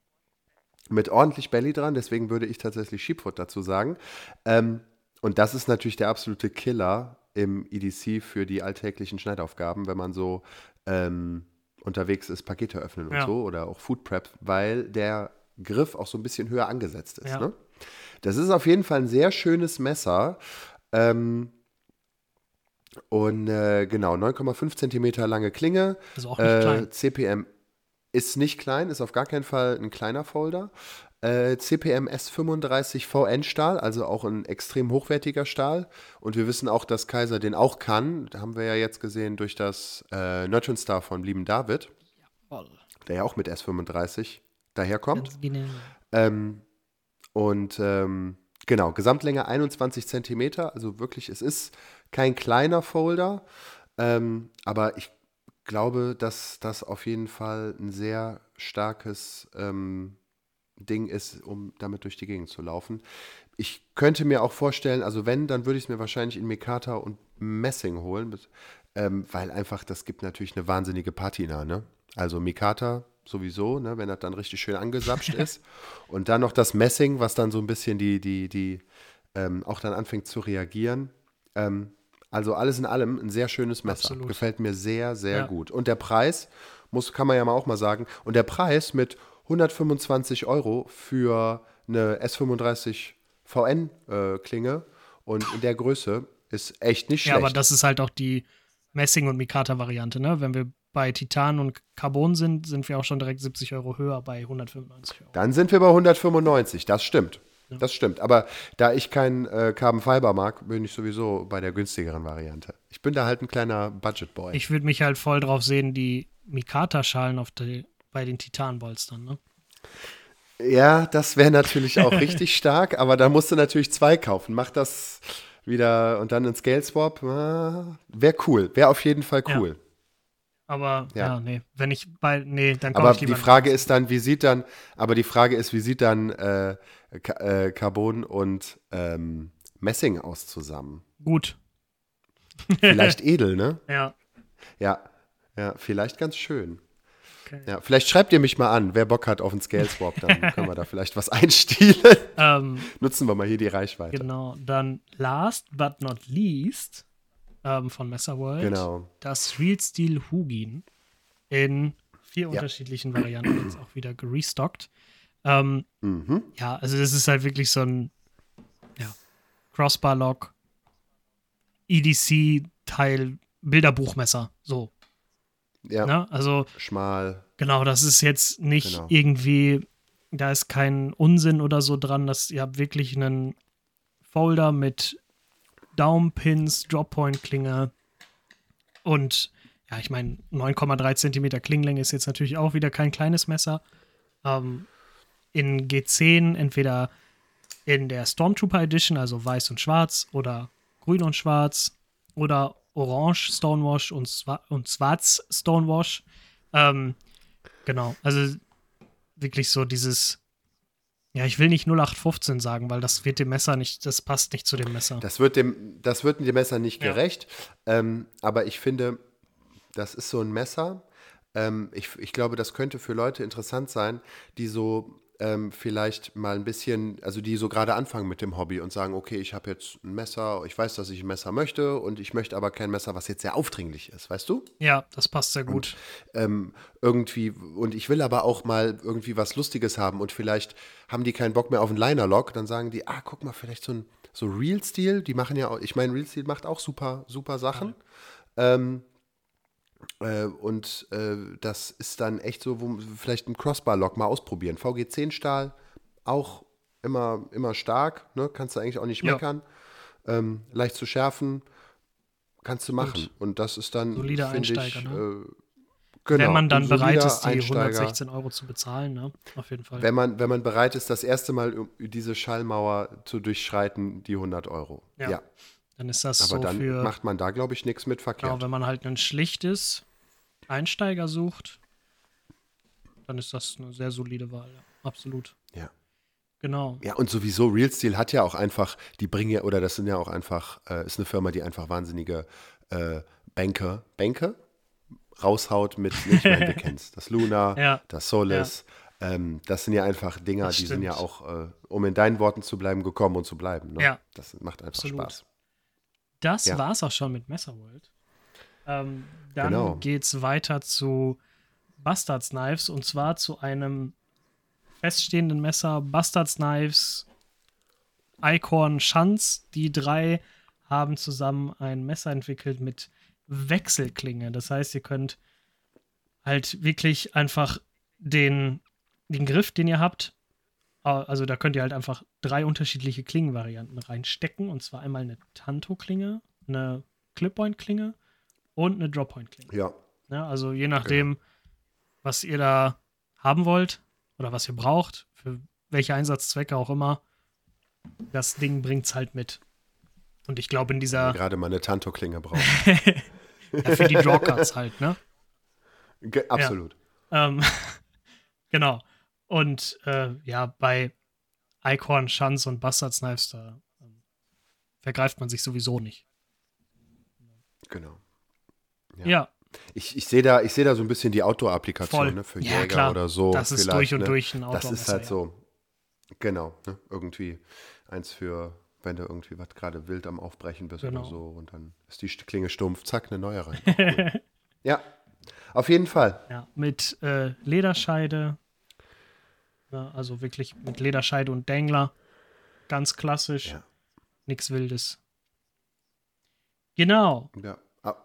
B: Mit ordentlich Belly dran, deswegen würde ich tatsächlich Sheepfoot dazu sagen. Ähm, und das ist natürlich der absolute Killer im EDC für die alltäglichen Schneidaufgaben, wenn man so ähm, unterwegs ist, Pakete öffnen und ja. so oder auch Food Prep, weil der Griff auch so ein bisschen höher angesetzt ist. Ja. Ne? Das ist auf jeden Fall ein sehr schönes Messer. Ähm, und äh, genau, 9,5 Zentimeter lange Klinge.
A: Also auch nicht äh, klein.
B: CPM ist nicht klein, ist auf gar keinen Fall ein kleiner Folder. Äh, CPM S35 VN Stahl, also auch ein extrem hochwertiger Stahl. Und wir wissen auch, dass Kaiser den auch kann. Da haben wir ja jetzt gesehen durch das äh, Nurture Star von lieben David. Jawohl. Der ja auch mit S35 daherkommt. Genau. Ähm, und ähm, genau, Gesamtlänge 21 Zentimeter. Also wirklich, es ist kein kleiner Folder. Ähm, aber ich glaube, dass das auf jeden Fall ein sehr starkes ähm, Ding ist, um damit durch die Gegend zu laufen. Ich könnte mir auch vorstellen, also wenn, dann würde ich es mir wahrscheinlich in Mikata und Messing holen, ähm, weil einfach, das gibt natürlich eine wahnsinnige Patina, ne? Also Mikata sowieso, ne, wenn das dann richtig schön angesapscht ist. Und dann noch das Messing, was dann so ein bisschen die, die, die, ähm, auch dann anfängt zu reagieren. Ähm, also alles in allem ein sehr schönes Messer. Absolut. Gefällt mir sehr, sehr ja. gut. Und der Preis, muss, kann man ja mal auch mal sagen, und der Preis mit 125 Euro für eine S35 VN-Klinge äh, und in der Größe ist echt nicht schlecht.
A: Ja, aber das ist halt auch die Messing- und Mikata-Variante, ne? Wenn wir bei Titan und Carbon sind, sind wir auch schon direkt 70 Euro höher bei 195 Euro.
B: Dann sind wir bei 195, das stimmt. Ja. Das stimmt. Aber da ich kein äh, Carbon Fiber mag, bin ich sowieso bei der günstigeren Variante. Ich bin da halt ein kleiner Budget Boy.
A: Ich würde mich halt voll drauf sehen, die Mikata-Schalen auf die bei den Titanbolstern, ne?
B: Ja, das wäre natürlich auch richtig stark, aber da musst du natürlich zwei kaufen. Mach das wieder und dann in Scale Swap. Ah, wäre cool, wäre auf jeden Fall cool. Ja.
A: Aber ja. ja. nee, wenn ich bei nee, dann
B: Aber die Frage ist dann, wie sieht dann, aber die Frage ist, wie sieht dann äh, äh, Carbon und ähm, Messing aus zusammen?
A: Gut.
B: Vielleicht edel, ne?
A: Ja.
B: Ja, ja, vielleicht ganz schön. Okay. Ja, vielleicht schreibt ihr mich mal an, wer Bock hat auf einen Scale Swap, dann können wir da vielleicht was einstielen. Ähm, Nutzen wir mal hier die Reichweite.
A: Genau, dann last but not least ähm, von Messerworld
B: genau.
A: das Real Steel Hugin in vier ja. unterschiedlichen Varianten jetzt auch wieder gerestockt. Ähm, mhm. Ja, also das ist halt wirklich so ein ja, Crossbar-Lock, EDC-Teil, Bilderbuchmesser, so
B: ja.
A: Ne? Also
B: schmal.
A: Genau, das ist jetzt nicht genau. irgendwie, da ist kein Unsinn oder so dran, dass ihr habt wirklich einen Folder mit Daumenpins, Droppoint-Klinge und ja, ich meine, 9,3 cm Klinglänge ist jetzt natürlich auch wieder kein kleines Messer. Ähm, in G10 entweder in der Stormtrooper Edition, also weiß und schwarz oder grün und schwarz oder Orange Stonewash und, Swa und Schwarz Stonewash. Ähm, genau, also wirklich so dieses, ja, ich will nicht 0815 sagen, weil das wird dem Messer nicht, das passt nicht zu dem Messer.
B: Das wird dem, das wird dem Messer nicht ja. gerecht. Ähm, aber ich finde, das ist so ein Messer. Ähm, ich, ich glaube, das könnte für Leute interessant sein, die so ähm, vielleicht mal ein bisschen, also die so gerade anfangen mit dem Hobby und sagen, okay, ich habe jetzt ein Messer, ich weiß, dass ich ein Messer möchte und ich möchte aber kein Messer, was jetzt sehr aufdringlich ist, weißt du?
A: Ja, das passt sehr gut.
B: Und, ähm, irgendwie, und ich will aber auch mal irgendwie was Lustiges haben und vielleicht haben die keinen Bock mehr auf einen Liner-Lock, dann sagen die, ah, guck mal, vielleicht so ein so Real-Steel, die machen ja auch, ich meine, Real-Steel macht auch super, super Sachen. Ja. Ähm, äh, und äh, das ist dann echt so, wo vielleicht ein Crossbar-Lock mal ausprobieren. VG10 Stahl, auch immer, immer stark, ne? kannst du eigentlich auch nicht meckern. Ja. Ähm, leicht zu schärfen, kannst du machen. Und, und das ist dann,
A: solider Einsteiger, ich, ne?
B: äh, Genau,
A: wenn man dann bereit ist, die Einsteiger, 116 Euro zu bezahlen, ne? Auf jeden Fall.
B: Wenn man, wenn man bereit ist, das erste Mal diese Schallmauer zu durchschreiten, die 100 Euro. Ja. ja.
A: Dann ist das
B: Aber
A: so
B: dann
A: für,
B: macht man da, glaube ich, nichts mit verkehrt.
A: Genau, wenn man halt ein schlichtes Einsteiger sucht, dann ist das eine sehr solide Wahl. Ja. Absolut.
B: Ja.
A: Genau.
B: Ja, und sowieso Real Steel hat ja auch einfach, die bringen ja, oder das sind ja auch einfach, äh, ist eine Firma, die einfach wahnsinnige äh, Banker, Banker raushaut mit, ich meine, du kennst das Luna,
A: Ja.
B: das Solis. Ähm, das sind ja einfach Dinger, die sind ja auch, äh, um in deinen Worten zu bleiben, gekommen und zu bleiben. Ne?
A: Ja.
B: Das macht einfach
A: Absolut.
B: Spaß.
A: Das
B: Ja.
A: war's auch schon mit Messerworld. Ähm, dann
B: Genau.
A: geht's weiter zu Bastards Knives und zwar zu einem feststehenden Messer Bastards Knives Eichhorn Schanz. Die drei haben zusammen ein Messer entwickelt mit Wechselklinge. Das heißt, ihr könnt halt wirklich einfach den, den Griff, den ihr habt, also da könnt ihr halt einfach drei unterschiedliche Klingenvarianten reinstecken. Und zwar einmal eine Tanto-Klinge, eine Clip-Point-Klinge und eine Drop-Point-Klinge.
B: Ja,
A: Ja, also je nachdem, was ihr da haben wollt oder was ihr braucht, für welche Einsatzzwecke auch immer, das Ding bringt's halt mit. Und ich glaube, in dieser,
B: gerade mal eine Tanto-Klinge braucht.
A: ja, für die Drawcards halt, ne?
B: Ge- Absolut.
A: Ähm, genau. Und äh, ja, bei Eichhorn, Schanz und Bastards Knives, da ähm, vergreift man sich sowieso nicht.
B: Genau. Ja.
A: Ja,
B: Ich, ich sehe da, ich seh da so ein bisschen die Outdoor-Applikation ne, für
A: Ja,
B: Jäger
A: klar.
B: oder so.
A: das ist durch und
B: ne?
A: durch ein
B: Das
A: Outdoor-Messer.
B: ist halt so, genau, ne? irgendwie eins für, wenn du irgendwie was gerade wild am Aufbrechen bist
A: Genau.
B: oder so und dann ist die Klinge stumpf, zack, eine neue rein. Cool. ja, auf jeden Fall.
A: Ja, mit äh, Lederscheide. Ja, also wirklich mit Lederscheide und Dängler. Ganz klassisch.
B: Ja.
A: Nix Wildes. Genau.
B: Ja, ah,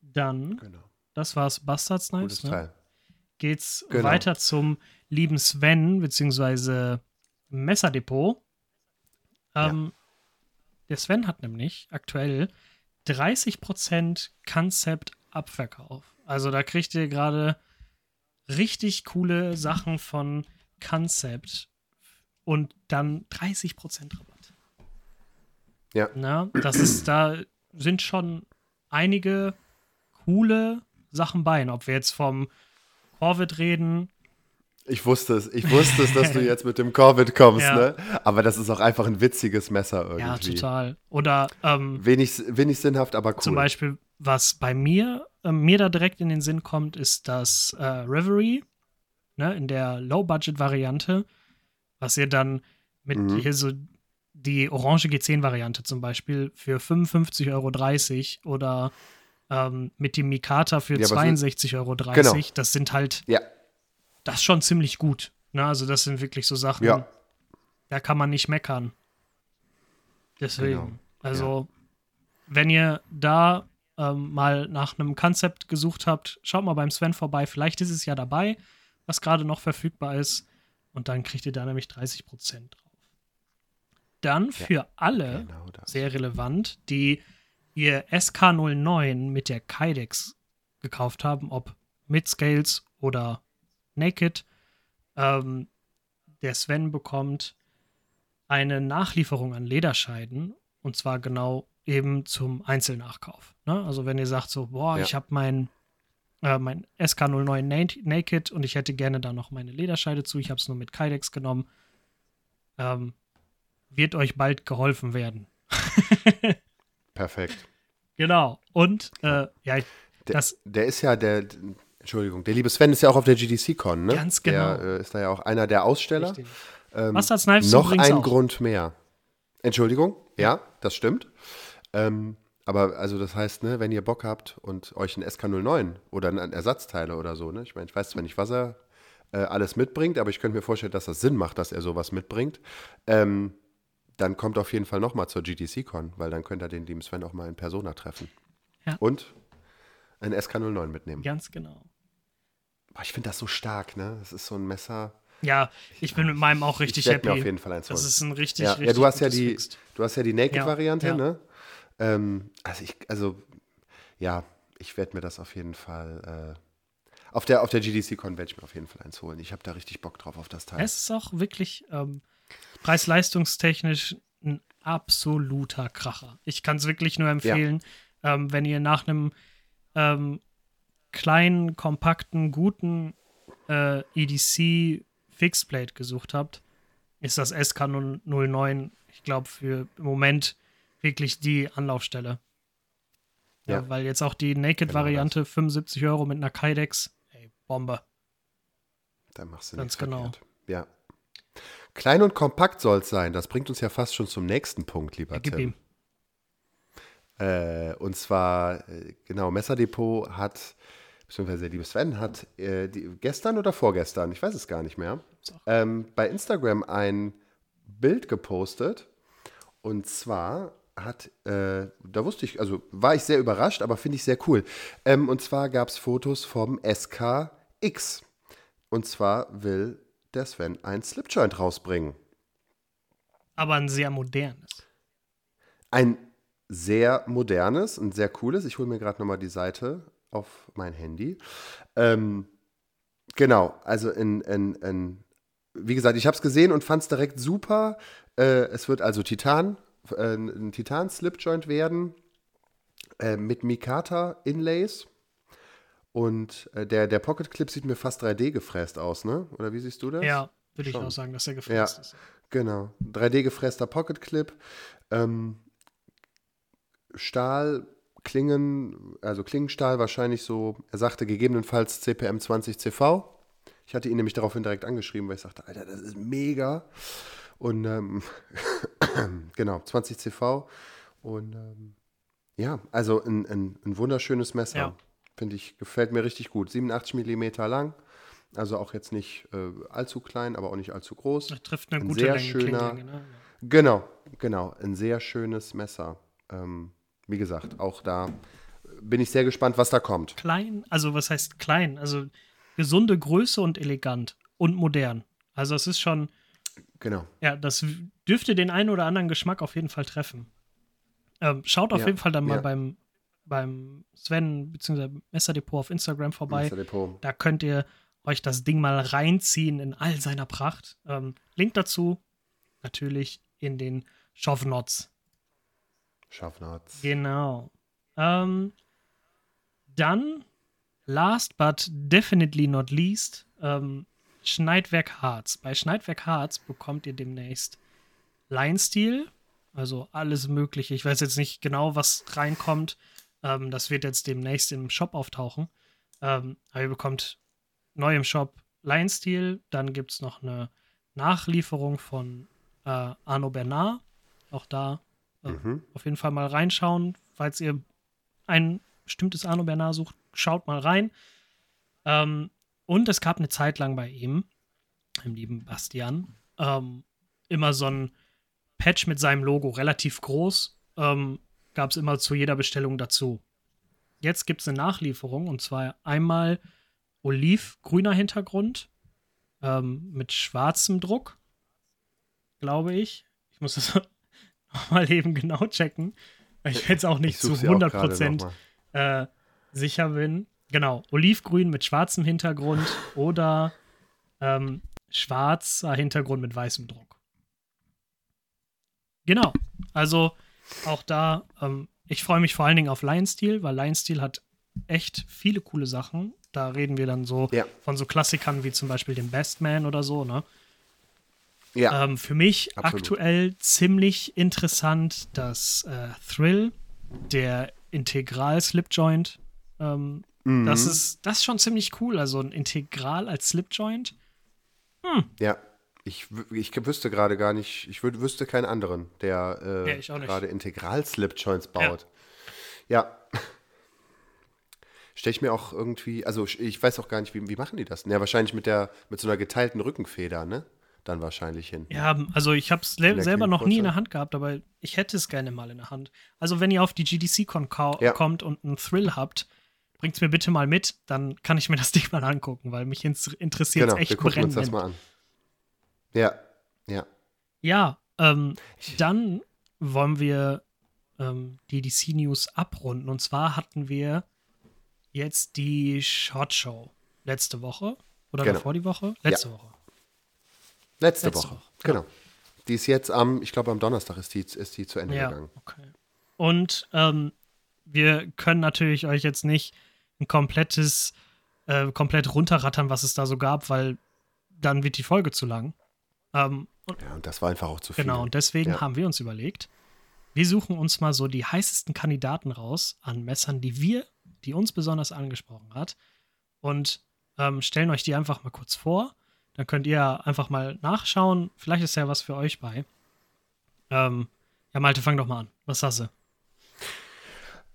A: Dann,
B: genau.
A: das war's Bastards
B: Gutes
A: Knives. Ne?
B: Teil.
A: Geht's
B: Genau.
A: weiter zum lieben Sven, beziehungsweise Messerdepot. Ähm, Der Sven hat nämlich aktuell 30% Concept-Abverkauf. Also da kriegt ihr gerade richtig coole Sachen von Concept und dann 30% Rabatt.
B: Ja.
A: Na, das ist, da sind schon einige coole Sachen bei. Und Ob wir jetzt vom Corvette reden,
B: Ich wusste es, ich wusste es, dass du jetzt mit dem Corvette kommst,
A: Ja.
B: ne? Aber das ist auch einfach ein witziges Messer irgendwie.
A: ja, total. Oder ähm,
B: Wenig, wenig sinnhaft, aber cool.
A: Zum Beispiel, was bei mir, äh, mir da direkt in den Sinn kommt, ist das äh, Reverie, ne, in der Low-Budget-Variante, was ihr dann mit
B: Mhm.
A: hier so die Orange G10-Variante zum Beispiel für 55,30 Euro oder ähm, mit dem Mikata für
B: Ja, aber
A: 62,30 Euro.
B: Genau.
A: Das sind halt,
B: Ja,
A: das ist schon ziemlich gut. Ne? Also, das sind wirklich so Sachen,
B: ja,
A: da kann man nicht meckern. Deswegen.
B: Genau,
A: Also, wenn ihr da ähm, mal nach einem Konzept gesucht habt, schaut mal beim Sven vorbei. Vielleicht ist es ja dabei, was gerade noch verfügbar ist. Und dann kriegt ihr da nämlich 30% drauf. Dann für alle
B: genau
A: sehr relevant, die ihr SK09 mit der Kydex gekauft haben, ob mit Scales oder Naked. Ähm, der Sven bekommt eine Nachlieferung an Lederscheiden und zwar genau eben zum Einzelnachkauf. Ne? Also wenn ihr sagt so, boah,
B: Ja.
A: ich habe mein, äh, mein SK09 Na- Naked und ich hätte gerne da noch meine Lederscheide zu, ich habe es nur mit Kydex genommen, ähm, wird euch bald geholfen werden.
B: Perfekt.
A: Genau. Und äh, ja,
B: Der,
A: Das-
B: der ist ja der, Entschuldigung, der liebe Sven ist ja auch auf der GDC-Con, ne?
A: Ganz genau.
B: Der äh, ist da ja auch einer der Aussteller.
A: richtig.
B: Ähm,
A: Bastards Knives
B: noch ein
A: auch.
B: Grund mehr. Entschuldigung, ja, das stimmt. Ähm, aber also das heißt, ne, wenn ihr Bock habt und euch ein SK09 oder ein Ersatzteile oder so, ne, ich meine, ich weiß zwar nicht, was er äh, alles mitbringt, aber ich könnte mir vorstellen, dass das Sinn macht, dass er sowas mitbringt. Ähm, dann kommt auf jeden Fall nochmal zur GTC-Con, weil dann könnt ihr den lieben Sven auch mal in Persona treffen.
A: Ja.
B: Und ein SK09 mitnehmen.
A: Ganz genau.
B: Boah, ich finde das so stark, ne? Das ist so ein Messer.
A: Ja, ich bin mit meinem auch richtig
B: ich
A: happy.
B: mir auf jeden Fall eins
A: das ist ein richtig,
B: ja,
A: richtig
B: ja, du hast ja die,
A: Fixed.
B: du hast ja die Naked-Variante,
A: Ja, ja.
B: ne? Ähm, also ich, also ja, ich werde mir das auf jeden Fall äh, auf der auf der GDC-Con werde ich mir auf jeden Fall eins holen. Ich habe da richtig Bock drauf auf das Teil.
A: Es ist auch wirklich ähm, preis-leistungstechnisch ein absoluter Kracher. Ich kann es wirklich nur empfehlen, ähm, wenn ihr nach einem ähm, kleinen, kompakten, guten äh, EDC Fixed Plate gesucht habt, ist das SK09, ich glaube, für im Moment wirklich die Anlaufstelle. Ja,
B: Ja.
A: weil jetzt auch die Naked-Variante 75 Euro mit einer Kydex, ey, Bombe.
B: Da machst du
A: Ganz genau.
B: verkehrt. Ja. Klein und kompakt soll es sein. Das bringt uns ja fast schon zum nächsten Punkt, lieber Tim.
A: ihm.
B: Äh, und zwar, äh, genau, Messerdepot hat, beziehungsweise der liebe Sven hat äh, die, gestern oder vorgestern, ich weiß es gar nicht mehr, ähm, bei Instagram ein Bild gepostet. Und zwar hat, äh, da wusste ich, also war ich sehr überrascht, aber finde ich sehr cool. Ähm, und zwar gab es Fotos vom SKX. Und zwar will der Sven ein Slipjoint rausbringen.
A: Aber ein sehr modernes.
B: Ein sehr modernes und sehr cooles. Ich hole mir gerade nochmal die Seite auf mein Handy. Ähm, genau, also in, in, in, wie gesagt, ich habe es gesehen und fand es direkt super. Äh, es wird also Titan, äh, ein Titan-Slipjoint werden äh, mit Mikata-Inlays. Und äh, der, der Pocket Clip sieht mir fast 3D gefräst aus, ne? Oder wie siehst du das?
A: Ja, würde ich auch sagen, dass er gefräst
B: Ja.
A: ist.
B: Genau. 3D gefräster Pocket Clip. Ähm, Stahl, Klingen, also Klingenstahl wahrscheinlich so, er sagte gegebenenfalls CPM 20 CV. Ich hatte ihn nämlich daraufhin direkt angeschrieben, weil ich sagte, Alter, das ist mega. Und ähm, genau, 20 CV. Und ähm, ja, also ein, ein, ein wunderschönes Messer.
A: Ja.
B: Finde ich, gefällt mir richtig gut. 87 Millimeter lang. Also auch jetzt nicht äh, allzu klein, aber auch nicht allzu groß.
A: Das trifft eine
B: Ein
A: gute
B: sehr
A: Länge,
B: schöner-
A: ne?
B: Genau, genau. Ein sehr schönes Messer. Ähm, wie gesagt, auch da bin ich sehr gespannt, was da kommt.
A: Klein, also was heißt klein? Also gesunde Größe und elegant und modern. Also es ist schon,
B: Genau.
A: ja, das dürfte den einen oder anderen Geschmack auf jeden Fall treffen. Ähm, schaut auf
B: Ja,
A: jeden Fall dann mal
B: ja.
A: beim, beim Sven bzw. Messerdepot auf Instagram vorbei.
B: Messerdepot.
A: Da könnt ihr euch das Ding mal reinziehen in all seiner Pracht. Ähm, Link dazu natürlich in den Shownotes.
B: Schaffnarz.
A: Genau. Ähm, dann, last but definitely not least, ähm, Schneidwerk Harz. Bei Schneidwerk Harz bekommt ihr demnächst Line-Stil, also alles Mögliche. Ich weiß jetzt nicht genau, was reinkommt. Ähm, das wird jetzt demnächst im Shop auftauchen. Ähm, aber ihr bekommt neu im Shop Line-Stil. Dann gibt es noch eine Nachlieferung von äh, Arno Bernard. Auch da äh,
B: Mhm.
A: auf jeden Fall mal reinschauen. Falls ihr ein bestimmtes Arno Bernard sucht, schaut mal rein. Ähm, und es gab eine Zeit lang bei ihm, dem lieben Bastian, ähm, immer so ein Patch mit seinem Logo, relativ groß, ähm, gab es immer zu jeder Bestellung dazu. Jetzt gibt es eine Nachlieferung und zwar einmal olivgrüner Hintergrund ähm, mit schwarzem Druck, glaube ich. Ich muss das nochmal eben genau checken, weil ich jetzt auch nicht
B: Ich
A: zu
B: suche sie auch gerade
A: 100%
B: noch mal.
A: äh, sicher bin. Genau, olivgrün mit schwarzem Hintergrund oder ähm, schwarzer Hintergrund mit weißem Druck. Genau, also auch da, ähm, ich freue mich vor allen Dingen auf Lion Steel, weil Lion Steel hat echt viele coole Sachen. Da reden wir dann so
B: Ja.
A: von so Klassikern wie zum Beispiel dem Best Man oder so, ne?
B: Ja,
A: Ähm, für mich
B: Absolut.
A: aktuell ziemlich interessant das äh, Thrill, der Integral Slipjoint. Ähm,
B: Mhm.
A: Das ist das ist schon ziemlich cool. Also ein Integral als Slipjoint.
B: ja. Ich, ich wüsste gerade gar nicht, ich wü- wüsste keinen anderen, der äh,
A: Ja,
B: gerade Integral-Slipjoints baut. Ja. Stelle ich mir auch irgendwie, also ich- weiß auch gar nicht, wie, wie machen die das? Ja, wahrscheinlich mit der, mit so einer geteilten Rückenfeder, ne? Dann wahrscheinlich hin.
A: Ja, also ich habe es selber noch nie in der Hand gehabt, aber ich hätte es gerne mal in der Hand. Also wenn ihr auf die GDC-Con
B: Ja.
A: kommt und einen Thrill habt, bringt es mir bitte mal mit, dann kann ich mir das Ding mal angucken, weil mich interessiert
B: Genau,
A: echt
B: wir gucken uns das
A: brennend.
B: mal an. Ja, ja.
A: Ja, ähm, dann wollen wir ähm, die DC News abrunden. Und zwar hatten wir jetzt die Short Show letzte Woche oder
B: Genau.
A: davor die Woche? Letzte Woche.
B: Letzte,
A: Letzte
B: Woche.
A: Woche,
B: Genau. Die ist jetzt am, ich glaube am Donnerstag ist die, ist die zu Ende
A: Ja,
B: gegangen.
A: okay. Und ähm, wir können natürlich euch jetzt nicht ein komplettes äh, komplett runterrattern, was es da so gab, weil dann wird die Folge zu lang. Ähm,
B: und, ja, und das war einfach auch zu viel.
A: Genau, und deswegen ja. haben wir uns überlegt, wir suchen uns mal so die heißesten Kandidaten raus an Messern, die wir, die uns besonders angesprochen hat, und ähm, stellen euch die einfach mal kurz vor. Dann könnt ihr einfach mal nachschauen. Vielleicht ist ja was für euch bei. Ähm, ja, Malte, fang doch mal an. Was hast du?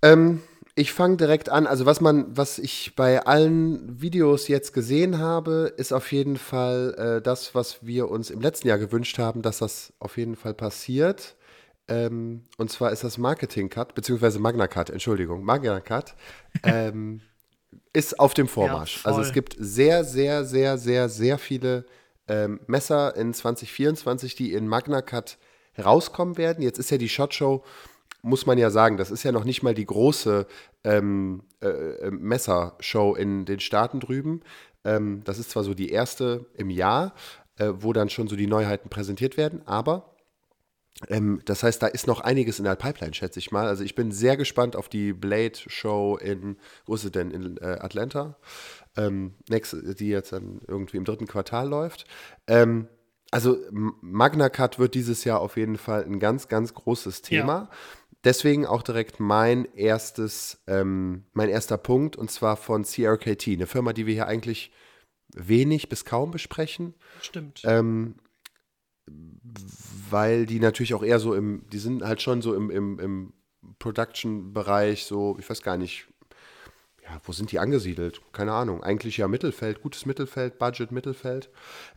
B: Ähm, ich fange direkt an. Also was man, was ich bei allen Videos jetzt gesehen habe, ist auf jeden Fall äh, das, was wir uns im letzten Jahr gewünscht haben, dass das auf jeden Fall passiert. Ähm, und zwar ist das Marketing Cut, beziehungsweise Magna Cut, Entschuldigung, Magna Cut, ähm, ist auf dem Vormarsch. Ja, also es gibt sehr, sehr, sehr, sehr, sehr viele ähm, Messer in 2024, die in Magna Cut rauskommen werden. Jetzt ist ja die Shot Show muss man ja sagen, das ist ja noch nicht mal die große ähm, äh, äh, Messershow in den Staaten drüben. Ähm, das ist zwar so die erste im Jahr, äh, wo dann schon so die Neuheiten präsentiert werden, aber ähm, das heißt, da ist noch einiges in der Pipeline, schätze ich mal. Also ich bin sehr gespannt auf die Blade Show in, wo ist sie denn, in äh, Atlanta, ähm, nächste, die jetzt dann irgendwie im dritten Quartal läuft. Ähm, also Magna Cut wird dieses Jahr auf jeden Fall ein ganz, ganz großes Thema. Ja. Deswegen auch direkt mein erstes, ähm, mein erster Punkt und zwar von CRKT, eine Firma, die wir hier eigentlich wenig bis kaum besprechen.
A: Stimmt.
B: Ähm, weil die natürlich auch eher so im, die sind halt schon so im, im, im Production-Bereich, so, ich weiß gar nicht, ja, wo sind die angesiedelt? Keine Ahnung. Eigentlich ja Mittelfeld, gutes Mittelfeld, Budget Mittelfeld.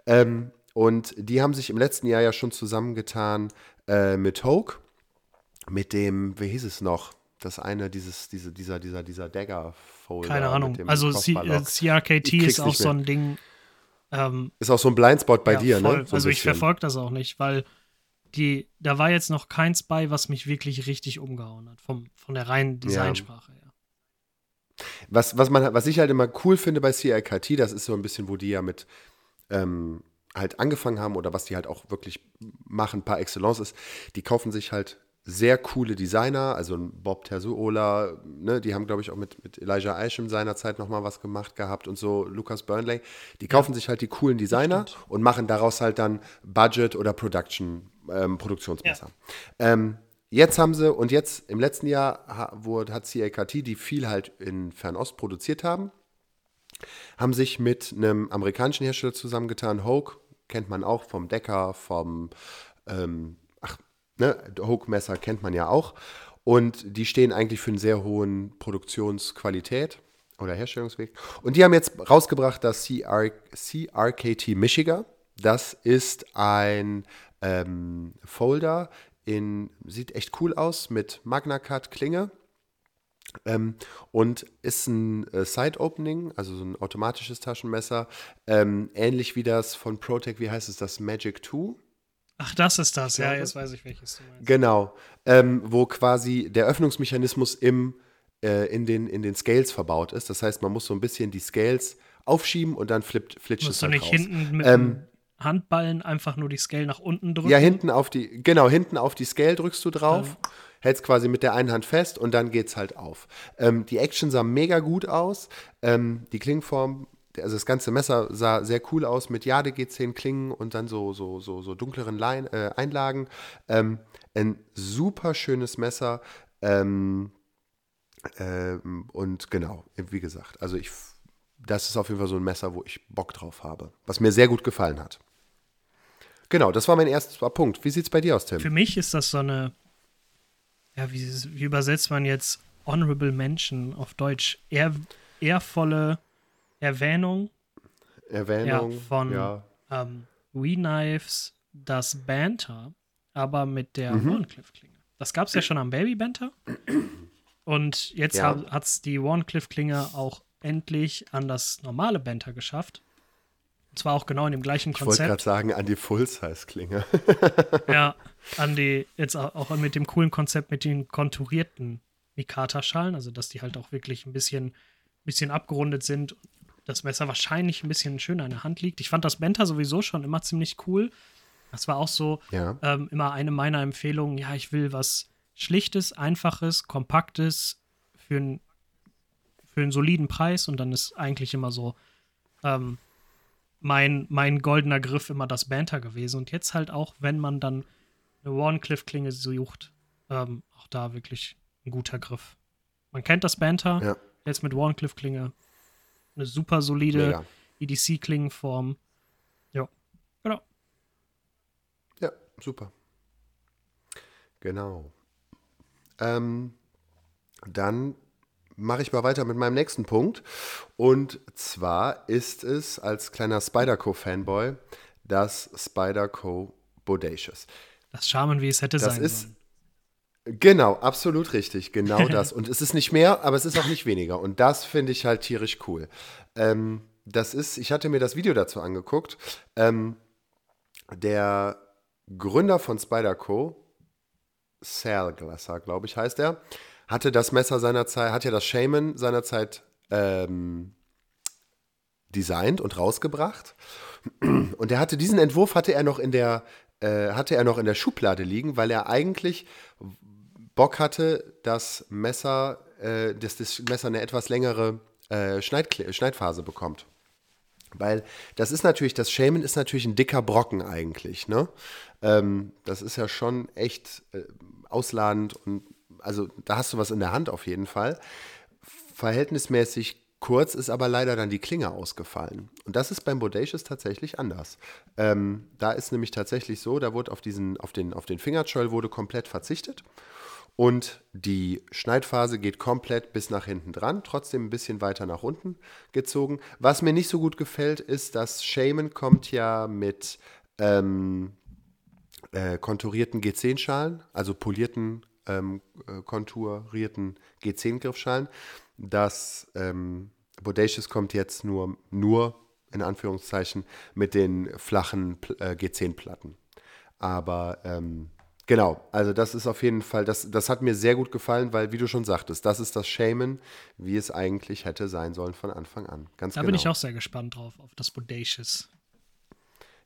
B: Ähm, und die haben sich im letzten Jahr ja schon zusammengetan äh, mit Hoke mit dem, wie hieß es noch? Das eine, dieses, diese, dieser, dieser, dieser Dagger-Folder.
A: Keine Ahnung. Also C CRKT ist auch so ein Ding. Ähm,
B: ist auch so ein Blindspot bei ja, dir, ne?
A: voll. ne? So also ich verfolge das auch nicht, weil die, da war jetzt noch keins bei, was mich wirklich richtig umgehauen hat, vom, von der reinen Designsprache her.
B: Was, was, man, was ich halt immer cool finde bei CRKT, das ist so ein bisschen, wo die ja mit ähm, halt angefangen haben oder was die halt auch wirklich machen, par excellence ist, die kaufen sich halt sehr coole Designer, also Bob Terzuola, ne, die haben, glaube ich, auch mit, mit Elijah Isham seinerzeit nochmal was gemacht gehabt und so, Lucas Burnley. Die kaufen ja. sich halt die coolen Designer und machen daraus halt dann Budget- oder Production, ähm, Produktionsmesser. Ja. Ähm, jetzt haben sie, und jetzt im letzten Jahr wurde, hat CAKT, die viel halt in Fernost produziert haben, haben sich mit einem amerikanischen Hersteller zusammengetan, Hoke, kennt man auch vom Decker, vom ähm, ne, Hook-Messer kennt man ja auch. Und die stehen eigentlich für einen sehr hohen Produktionsqualität oder Herstellungsweg. Und die haben jetzt rausgebracht das CR, CRKT Michigan. Das ist ein ähm, Folder in, sieht echt cool aus mit Magna Cut Klinge. Ähm, und ist ein äh, Side-Opening, also so ein automatisches Taschenmesser, ähm, ähnlich wie das von ProTech, wie heißt es, das Magic 2.
A: Ach, das ist das, ja, jetzt weiß ich, welches du meinst.
B: Genau, ähm, wo quasi der Öffnungsmechanismus im, äh, in, den, in den Scales verbaut ist. Das heißt, man muss so ein bisschen die Scales aufschieben und dann flippt, flitscht
A: es halt du nicht raus. hinten mit ähm, Handballen einfach nur die Scale nach unten drücken?
B: Ja, hinten auf die, genau, hinten auf die Scale drückst du drauf, ähm. hältst quasi mit der einen Hand fest und dann geht's halt auf. Ähm, die Action sah mega gut aus. Ähm, die Klingform also das ganze Messer sah sehr cool aus mit Jade G10 Klingen und dann so, so, so, so dunkleren Line, äh, Einlagen. Ähm, ein super schönes Messer. Ähm, ähm, und genau, wie gesagt, also ich, das ist auf jeden Fall so ein Messer, wo ich Bock drauf habe, was mir sehr gut gefallen hat. Genau, das war mein erster Punkt. Wie sieht es bei dir aus, Tim?
A: Für mich ist das so eine, ja, wie, wie übersetzt man jetzt Honorable Mention auf Deutsch? Ehr, ehrvolle Erwähnung,
B: Erwähnung
A: ja, von ja. Ähm, We-Knives das Banter, aber mit der mhm. Warncliffe-Klinge. Das gab es ja schon am Baby Banter. Und jetzt ja. hat es die Warncliffe-Klinge auch endlich an das normale Banter geschafft. Und zwar auch genau in dem gleichen Konzept. Ich wollte
B: gerade sagen, an die Full-Size-Klinge.
A: ja, an die, jetzt auch mit dem coolen Konzept mit den konturierten Mikata-Schalen, also dass die halt auch wirklich ein bisschen, bisschen abgerundet sind das Messer wahrscheinlich ein bisschen schöner in der Hand liegt. Ich fand das Benter sowieso schon immer ziemlich cool. Das war auch so ja. ähm, immer eine meiner Empfehlungen. Ja, ich will was Schlichtes, Einfaches, Kompaktes für, für einen soliden Preis und dann ist eigentlich immer so ähm, mein, mein goldener Griff immer das Banter gewesen. Und jetzt halt auch, wenn man dann eine Warncliffe-Klinge sucht, ähm, auch da wirklich ein guter Griff. Man kennt das Banter, ja. jetzt mit Warncliffe-Klinge eine super solide EDC-Klingenform. Ja, genau.
B: Ja, super. Genau. Ähm, dann mache ich mal weiter mit meinem nächsten Punkt. Und zwar ist es als kleiner Spyderco-Fanboy das Spyderco Bodacious.
A: Das Charmen, wie es hätte das sein
B: ist, sollen. Genau, absolut richtig. Genau das. Und es ist nicht mehr, aber es ist auch nicht weniger. Und das finde ich halt tierisch cool. Ähm, das ist, ich hatte mir das Video dazu angeguckt. Ähm, der Gründer von Spyderco, Sal Glasser, glaube ich, heißt er, hatte das Messer seinerzeit, hat ja das Shaman seinerzeit ähm, designt und rausgebracht. Und er hatte diesen Entwurf hatte er noch in der äh, hatte er noch in der Schublade liegen, weil er eigentlich Bock hatte, das Messer, äh, dass das Messer eine etwas längere äh, Schneidphase bekommt. Weil das ist natürlich, das Shaman ist natürlich ein dicker Brocken eigentlich, ne? Ähm, das ist ja schon echt äh, ausladend und also da hast du was in der Hand auf jeden Fall. Verhältnismäßig kurz ist aber leider dann die Klinge ausgefallen. Und das ist beim Bodacious tatsächlich anders. Ähm, da ist nämlich tatsächlich so, da wurde auf diesen, auf den, auf den Fingercholl wurde komplett verzichtet. Und die Schneidphase geht komplett bis nach hinten dran, trotzdem ein bisschen weiter nach unten gezogen. Was mir nicht so gut gefällt, ist, dass Shaman kommt ja mit ähm, äh, konturierten G10-Schalen, also polierten ähm, äh, konturierten G10-Griffschalen. Das ähm, Bodacious kommt jetzt nur, nur, in Anführungszeichen, mit den flachen äh, G10-Platten. Aber ähm, genau, also das ist auf jeden Fall, das, das hat mir sehr gut gefallen, weil, wie du schon sagtest, das ist das Shaman, wie es eigentlich hätte sein sollen von Anfang an. Ganz
A: da
B: genau.
A: bin ich auch sehr gespannt drauf, auf das Bodacious.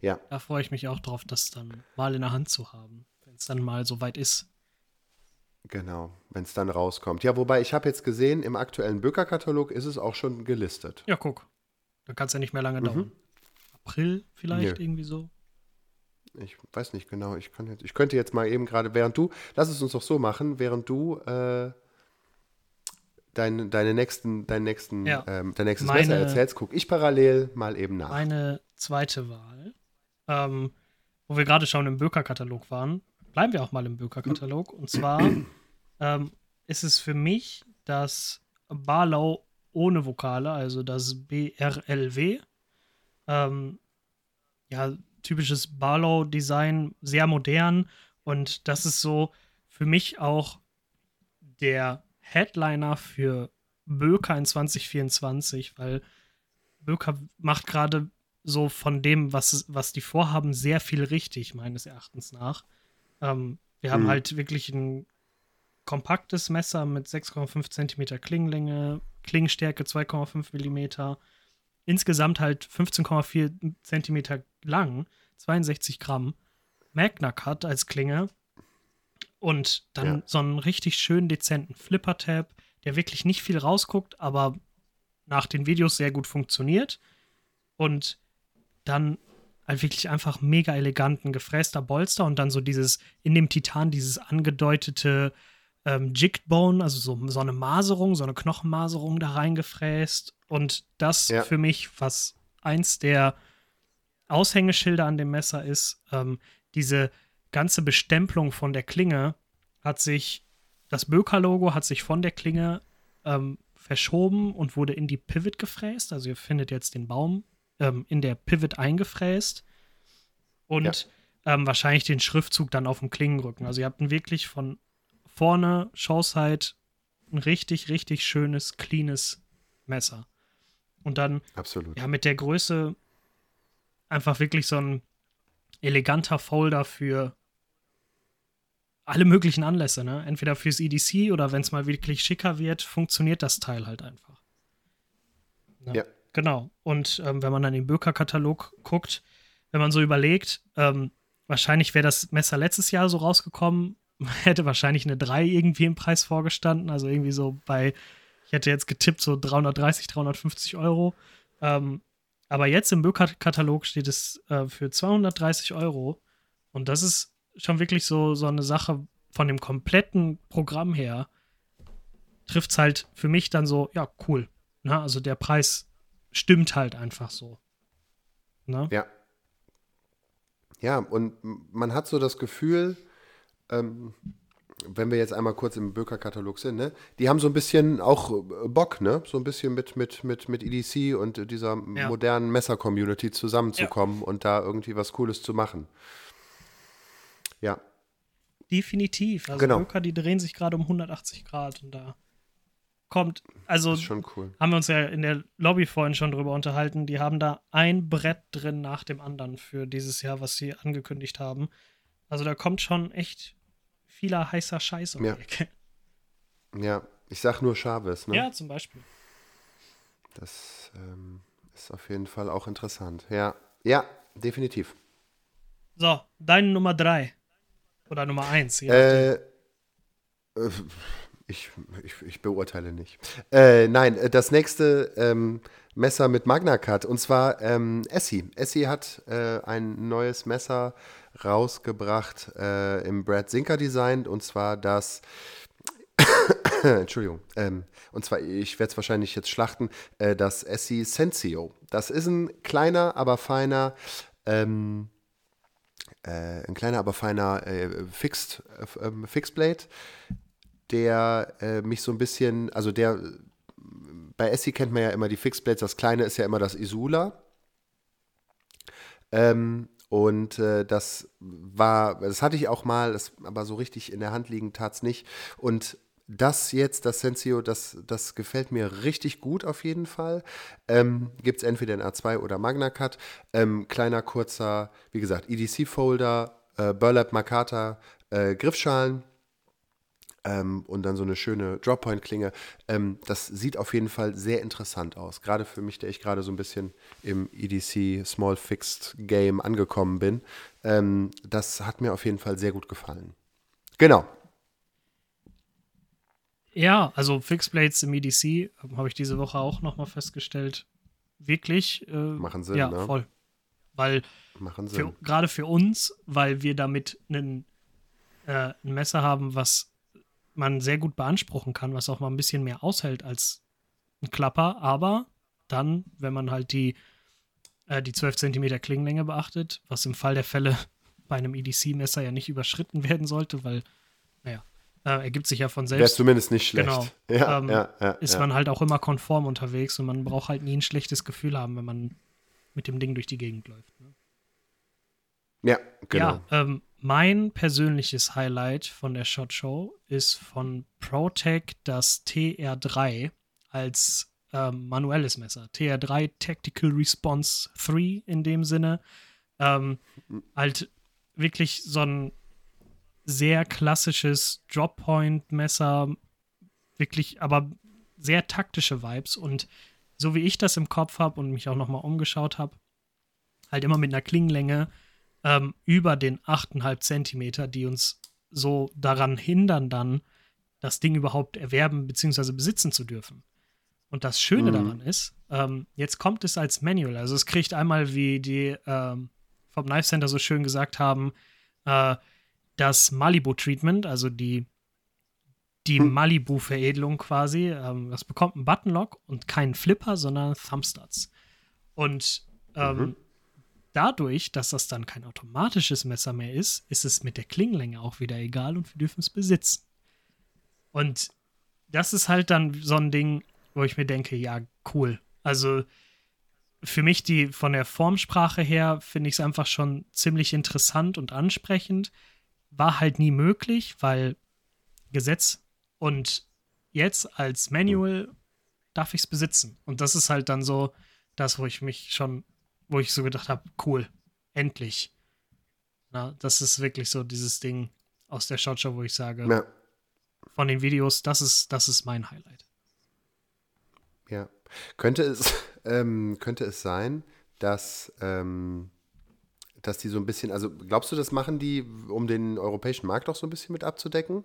B: Ja.
A: Da freue ich mich auch drauf, das dann mal in der Hand zu haben, wenn es dann mal so weit ist.
B: Genau, wenn es dann rauskommt. Ja, wobei ich habe jetzt gesehen, im aktuellen Böker-Katalog ist es auch schon gelistet.
A: Ja, guck. Dann kann es ja nicht mehr lange mhm. dauern. April vielleicht, nee. irgendwie so.
B: Ich weiß nicht genau. Ich, kann jetzt, ich könnte jetzt mal eben gerade, während du, lass es uns doch so machen, während du äh, dein, deine nächsten, dein nächsten, ja. ähm, dein nächstes meine, Messer erzählst, gucke ich parallel mal eben nach.
A: Meine zweite Wahl, ähm, wo wir gerade schon im Böker-Katalog waren, bleiben wir auch mal im Böker-Katalog. Und zwar ähm, ist es für mich das Barlow ohne Vokale, also das BRLW. Ähm, ja, typisches Barlow-Design, sehr modern. Und das ist so für mich auch der Headliner für Böker in 2024, weil Böker macht gerade so von dem, was, was die vorhaben, sehr viel richtig, meines Erachtens nach. Ähm, wir haben hm. halt wirklich ein kompaktes Messer mit 6,5 cm Klingenlänge, Klingenstärke 2,5 mm, insgesamt halt 15,4 cm lang, 62 Gramm, Magna Cut als Klinge und dann ja. so einen richtig schönen dezenten Flipper-Tab, der wirklich nicht viel rausguckt, aber nach den Videos sehr gut funktioniert und dann halt wirklich einfach mega eleganten, gefräster Bolster und dann so dieses, in dem Titan, dieses angedeutete ähm, Jigged Bone, also so, so eine Maserung, so eine Knochenmaserung da reingefräst. Und das ja. für mich, was eins der Aushängeschilder an dem Messer ist, ähm, diese ganze Bestempelung von der Klinge hat sich, das Böker-Logo hat sich von der Klinge ähm, verschoben und wurde in die Pivot gefräst. Also ihr findet jetzt den Baum ähm, in der Pivot eingefräst und ja. ähm, wahrscheinlich den Schriftzug dann auf dem Klingenrücken. Also ihr habt ein wirklich von vorne Showside ein richtig, richtig schönes, cleanes Messer. Und dann
B: Absolut.
A: ja mit der Größe einfach wirklich so ein eleganter Folder für alle möglichen Anlässe, ne? Entweder fürs EDC oder wenn es mal wirklich schicker wird, funktioniert das Teil halt einfach.
B: Ne? Ja.
A: Genau. Und ähm, wenn man dann den Böker-Katalog guckt, wenn man so überlegt, ähm, wahrscheinlich wäre das Messer letztes Jahr so rausgekommen, hätte wahrscheinlich eine 3 irgendwie im Preis vorgestanden. Also irgendwie so bei Ich hätte jetzt getippt so 330, 350 Euro. Ähm, aber jetzt im Böker-Katalog steht es äh, für 230 Euro. Und das ist schon wirklich so, so eine Sache von dem kompletten Programm her. Trifft es halt für mich dann so, ja, cool. Na, also der Preis stimmt halt einfach so.
B: Na? Ja. Ja, und man hat so das Gefühl, ähm, wenn wir jetzt einmal kurz im Böker-Katalog sind, ne, die haben so ein bisschen auch äh, Bock, ne? So ein bisschen mit, mit, mit, mit EDC und dieser ja. modernen Messer-Community zusammenzukommen ja. und da irgendwie was Cooles zu machen. Ja.
A: Definitiv. Also genau. Böker, die drehen sich gerade um 180 Grad und da kommt, also
B: cool.
A: haben wir uns ja in der Lobby vorhin schon drüber unterhalten, die haben da ein Brett drin nach dem anderen für dieses Jahr, was sie angekündigt haben. Also da kommt schon echt vieler heißer Scheiß um
B: ja. die Ecke. Ja, ich sag nur Chavez, ne?
A: Ja, zum Beispiel.
B: Das ähm, ist auf jeden Fall auch interessant. Ja, ja, definitiv.
A: So, deine Nummer drei. Oder Nummer eins.
B: Äh, äh, ich, ich, ich, beurteile nicht. Äh, nein, äh, das nächste ähm, Messer mit Magna Cut und zwar ähm, Essie. Essie hat äh, ein neues Messer rausgebracht äh, im Brad Zinker Design und zwar das. Entschuldigung. Ähm, und zwar, ich werde es wahrscheinlich jetzt schlachten, äh, das Essie Sensio. Das ist ein kleiner, aber feiner. Ähm, äh, ein kleiner, aber feiner äh, Fixed, äh, ähm, Fixed Blade, der äh, mich so ein bisschen, also der, bei Essie kennt man ja immer die Fixed Blades, das kleine ist ja immer das Isula. Ähm, und äh, das war, das hatte ich auch mal, das, aber so richtig in der Hand liegen tat es nicht. Und das jetzt, das Sensio, das, das gefällt mir richtig gut auf jeden Fall. Ähm, Gibt es entweder in A2 oder Magna Cut. Ähm, kleiner, kurzer, wie gesagt, EDC-Folder, äh, Burlap Makata, äh, Griffschalen ähm, und dann so eine schöne Droppoint-Klinge. Ähm, das sieht auf jeden Fall sehr interessant aus. Gerade für mich, der ich gerade so ein bisschen im EDC Small Fixed Game angekommen bin. Ähm, das hat mir auf jeden Fall sehr gut gefallen. Genau,
A: ja, also Fixed Blades im EDC ähm, habe ich diese Woche auch nochmal festgestellt. Wirklich. Äh,
B: Machen Sinn,
A: ja,
B: ne?
A: voll. Weil gerade für uns, weil wir damit einen, äh, ein Messer haben, was man sehr gut beanspruchen kann, was auch mal ein bisschen mehr aushält als ein Klapper, aber dann, wenn man halt die, äh, die 12 cm Klingenlänge beachtet, was im Fall der Fälle bei einem EDC-Messer ja nicht überschritten werden sollte, weil, naja, äh, ergibt sich ja von selbst.
B: Wäre zumindest nicht schlecht.
A: Genau.
B: Ja,
A: ähm,
B: ja, ja,
A: ist man halt auch immer konform unterwegs und man braucht halt nie ein schlechtes Gefühl haben, wenn man mit dem Ding durch die Gegend läuft. Ne?
B: Ja, genau.
A: Ja, ähm, mein persönliches Highlight von der Shot Show ist von ProTech das TR3 als ähm, manuelles Messer. TR3 Tactical Response 3 in dem Sinne. Ähm, halt wirklich so ein sehr klassisches Drop-Point-Messer, wirklich, aber sehr taktische Vibes. Und so wie ich das im Kopf habe und mich auch nochmal umgeschaut habe, halt immer mit einer Klingenlänge ähm, über den 8,5 Zentimeter, die uns so daran hindern, dann das Ding überhaupt erwerben bzw. besitzen zu dürfen. Und das Schöne mhm. daran ist, ähm, jetzt kommt es als Manual. Also es kriegt einmal, wie die ähm, vom Knife Center so schön gesagt haben, äh, das Malibu-Treatment, also die, die hm. Malibu-Veredelung quasi. Ähm, das bekommt einen Buttonlock und keinen Flipper, sondern Thumbstuds. Und ähm, mhm. Dadurch, dass das dann kein automatisches Messer mehr ist, ist es mit der Klingenlänge auch wieder egal und wir dürfen es besitzen. Und das ist halt dann so ein Ding, wo ich mir denke, ja, cool. Also für mich die von der Formsprache her finde ich es einfach schon ziemlich interessant und ansprechend war halt nie möglich, weil Gesetz und jetzt als Manual darf ich es besitzen. Und das ist halt dann so das, wo ich mich schon, wo ich so gedacht habe, cool, endlich. Na, das ist wirklich so dieses Ding aus der Shotshow, wo ich sage, ja. von den Videos, das ist, das ist mein Highlight.
B: Ja. Könnte es, ähm, könnte es sein, dass ähm, dass die so ein bisschen, also glaubst du, das machen die, um den europäischen Markt auch so ein bisschen mit abzudecken?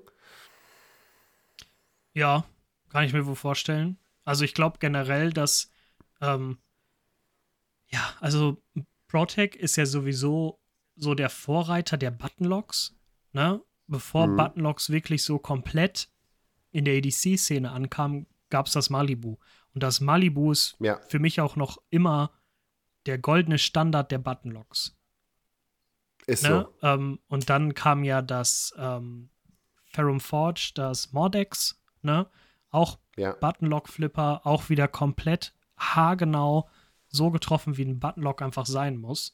A: Ja, Kann ich mir wohl vorstellen. Also ich glaube generell, dass ähm, ja, also Protec ist ja sowieso so der Vorreiter der Buttonlocks, ne? Bevor
B: Mhm.
A: Buttonlocks wirklich so komplett in der EDC-Szene ankamen, gab es das Malibu. Und das Malibu ist
B: Ja.
A: für mich auch noch immer der goldene Standard der Buttonlocks.
B: Ist
A: Ne?
B: so.
A: Ähm, und dann kam ja das ähm, Ferrum Forge, das Mordex, ne? Auch
B: Ja.
A: Buttonlock-Flipper, auch wieder komplett haargenau so getroffen, wie ein Buttonlock einfach sein muss.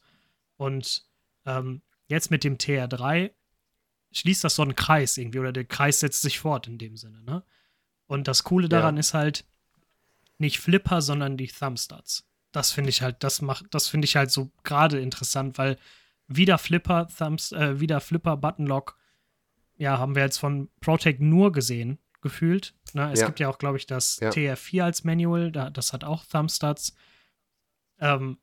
A: Und ähm, jetzt mit dem TR3 schließt das so einen Kreis irgendwie, oder der Kreis setzt sich fort in dem Sinne, ne? Und das Coole daran
B: Ja.
A: ist halt nicht Flipper, sondern die Thumbstuds. Das finde ich halt, das macht, das finde ich halt so gerade interessant, weil wieder Flipper, Thumbs, äh, wieder Flipper, Buttonlock, ja, haben wir jetzt von Protect nur gesehen, gefühlt. Ne? Es
B: Ja.
A: gibt ja auch, glaube ich, das
B: Ja.
A: TR4 als Manual, da, das hat auch Thumbstuds. Ähm,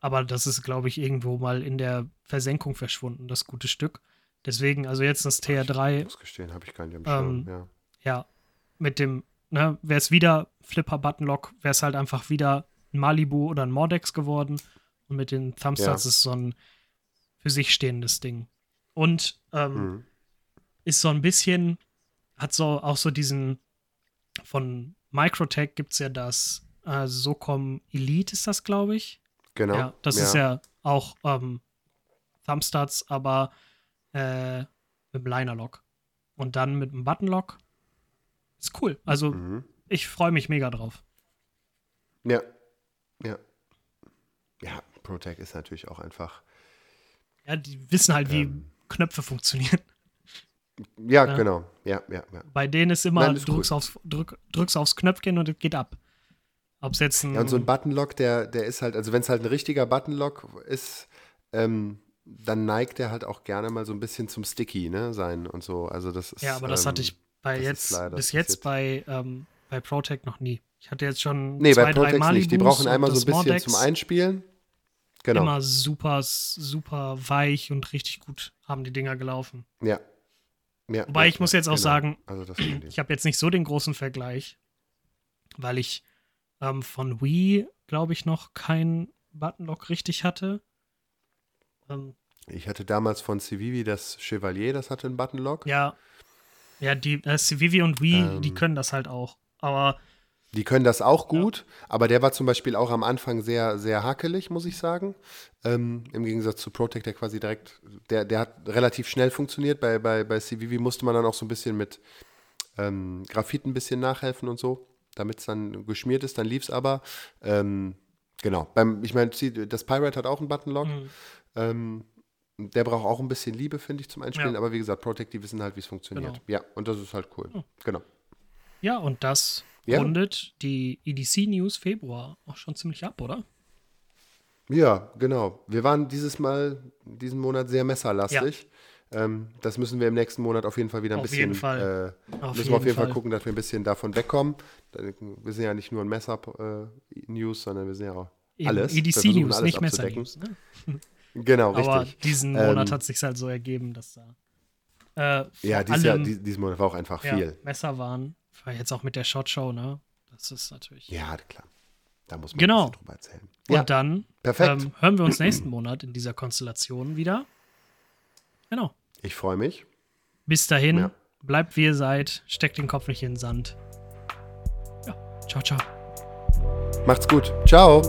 A: aber das ist, glaube ich, irgendwo mal in der Versenkung verschwunden, das gute Stück. Deswegen, also jetzt das
B: Ich
A: TR3,
B: muss gestehen, habe ich gar nicht am
A: Ähm,
B: Schirm. Ja.
A: ja, mit dem, ne, wäre es wieder Flipper Buttonlock, wäre es halt einfach wieder ein Malibu oder ein Mordex geworden. Und mit den Thumbstuds
B: Ja.
A: ist so ein für sich stehendes Ding. Und ähm,
B: Mhm.
A: ist so ein bisschen, hat so auch so diesen, von Microtech gibt es ja das äh, Socom Elite, ist das, glaube ich.
B: Genau.
A: Ja, das ist ja auch ähm, Thumbstuds, aber äh, mit dem Linerlock. Und dann mit dem Buttonlock. Ist cool. Also
B: Mhm.
A: ich freue mich mega drauf.
B: Ja. Ja. Ja, Protec ist natürlich auch einfach.
A: Ja, die wissen halt, wie
B: Ähm.
A: Knöpfe funktionieren.
B: Ja,
A: Ja.
B: genau. Ja, ja, ja.
A: Bei denen ist immer,
B: Nein,
A: drückst, aufs, drück, drückst aufs Knöpfchen und es geht ab. Ob jetzt ein.
B: Ja, und so ein Buttonlock, der, der ist halt, also wenn es halt ein richtiger Buttonlock ist, ähm, dann neigt er halt auch gerne mal so ein bisschen zum Sticky, ne, sein und so. Also das ist.
A: ja, aber das
B: ähm,
A: hatte ich bei
B: das ist
A: jetzt, bis jetzt bei, ähm, bei ProTech noch nie. Ich hatte jetzt schon
B: Nee,
A: zwei,
B: bei
A: drei
B: Protex
A: Malibus
B: nicht. Die brauchen einmal so ein bisschen
A: Mordex.
B: zum Einspielen. Genau.
A: Immer super, super weich und richtig gut haben die Dinger gelaufen.
B: Ja. ja.
A: Wobei
B: ja,
A: ich muss jetzt auch
B: genau.
A: sagen,
B: Also
A: Ich habe jetzt nicht so den großen Vergleich, weil ich ähm, von Wii, glaube ich, noch kein Buttonlock richtig hatte. Ähm,
B: Ich hatte damals von Civivi das Chevalier, das hatte einen Buttonlock.
A: ja, ja, die äh, Civivi und Wii, die
B: Ähm.
A: können das halt auch. Aber
B: Die können das auch gut, aber der war zum Beispiel auch am Anfang sehr, sehr hakelig, muss ich sagen. Ähm, Im Gegensatz zu Protect, der quasi direkt, der, der hat relativ schnell funktioniert. Bei, bei, bei CVV musste man dann auch so ein bisschen mit ähm, Graphit ein bisschen nachhelfen und so, damit es dann geschmiert ist. Dann lief es aber. Ähm, genau. Beim, ich meine, das Pirate hat auch einen Buttonlock.
A: mh,
B: Ähm, der braucht auch ein bisschen Liebe, finde ich, zum Einspielen.
A: Ja.
B: Aber wie gesagt, Protect, die wissen halt, wie es funktioniert.
A: Genau.
B: Ja, und das ist halt cool.
A: Hm.
B: Genau.
A: ja, und das
B: Ja.
A: rundet die EDC News Februar auch schon ziemlich ab, oder?
B: Ja, genau. Wir waren dieses Mal, diesen Monat sehr messerlastig. Ähm, das müssen wir im nächsten Monat auf jeden Fall wieder ein
A: Auf
B: bisschen.
A: jeden Fall.
B: Äh,
A: Auf
B: müssen wir auf jeden Fall. gucken, dass wir ein bisschen davon wegkommen. Wir sind ja nicht nur ein Messer-News, sondern wir sind ja auch alles. Wir
A: EDC
B: versuchen
A: News,
B: alles
A: nicht Messer
B: abzudecken.
A: News. Ne?
B: Genau,
A: Aber
B: richtig.
A: diesen
B: Ähm,
A: Monat hat sich halt so ergeben, dass da äh,
B: Ja, Jahr,
A: allem
B: dies- diesen Monat war auch einfach
A: ja,
B: viel.
A: Messer waren. War jetzt auch mit der Shot Show, ne? Das ist natürlich.
B: Ja, klar. Da muss man
A: Genau.
B: drüber erzählen.
A: Und
B: Ja,
A: dann ähm, hören wir uns nächsten Monat in dieser Konstellation wieder. Genau.
B: Ich freue mich.
A: Bis dahin,
B: Ja.
A: bleibt wie ihr seid, steckt den Kopf nicht in den Sand. Ja, ciao, ciao.
B: Macht's gut. Ciao.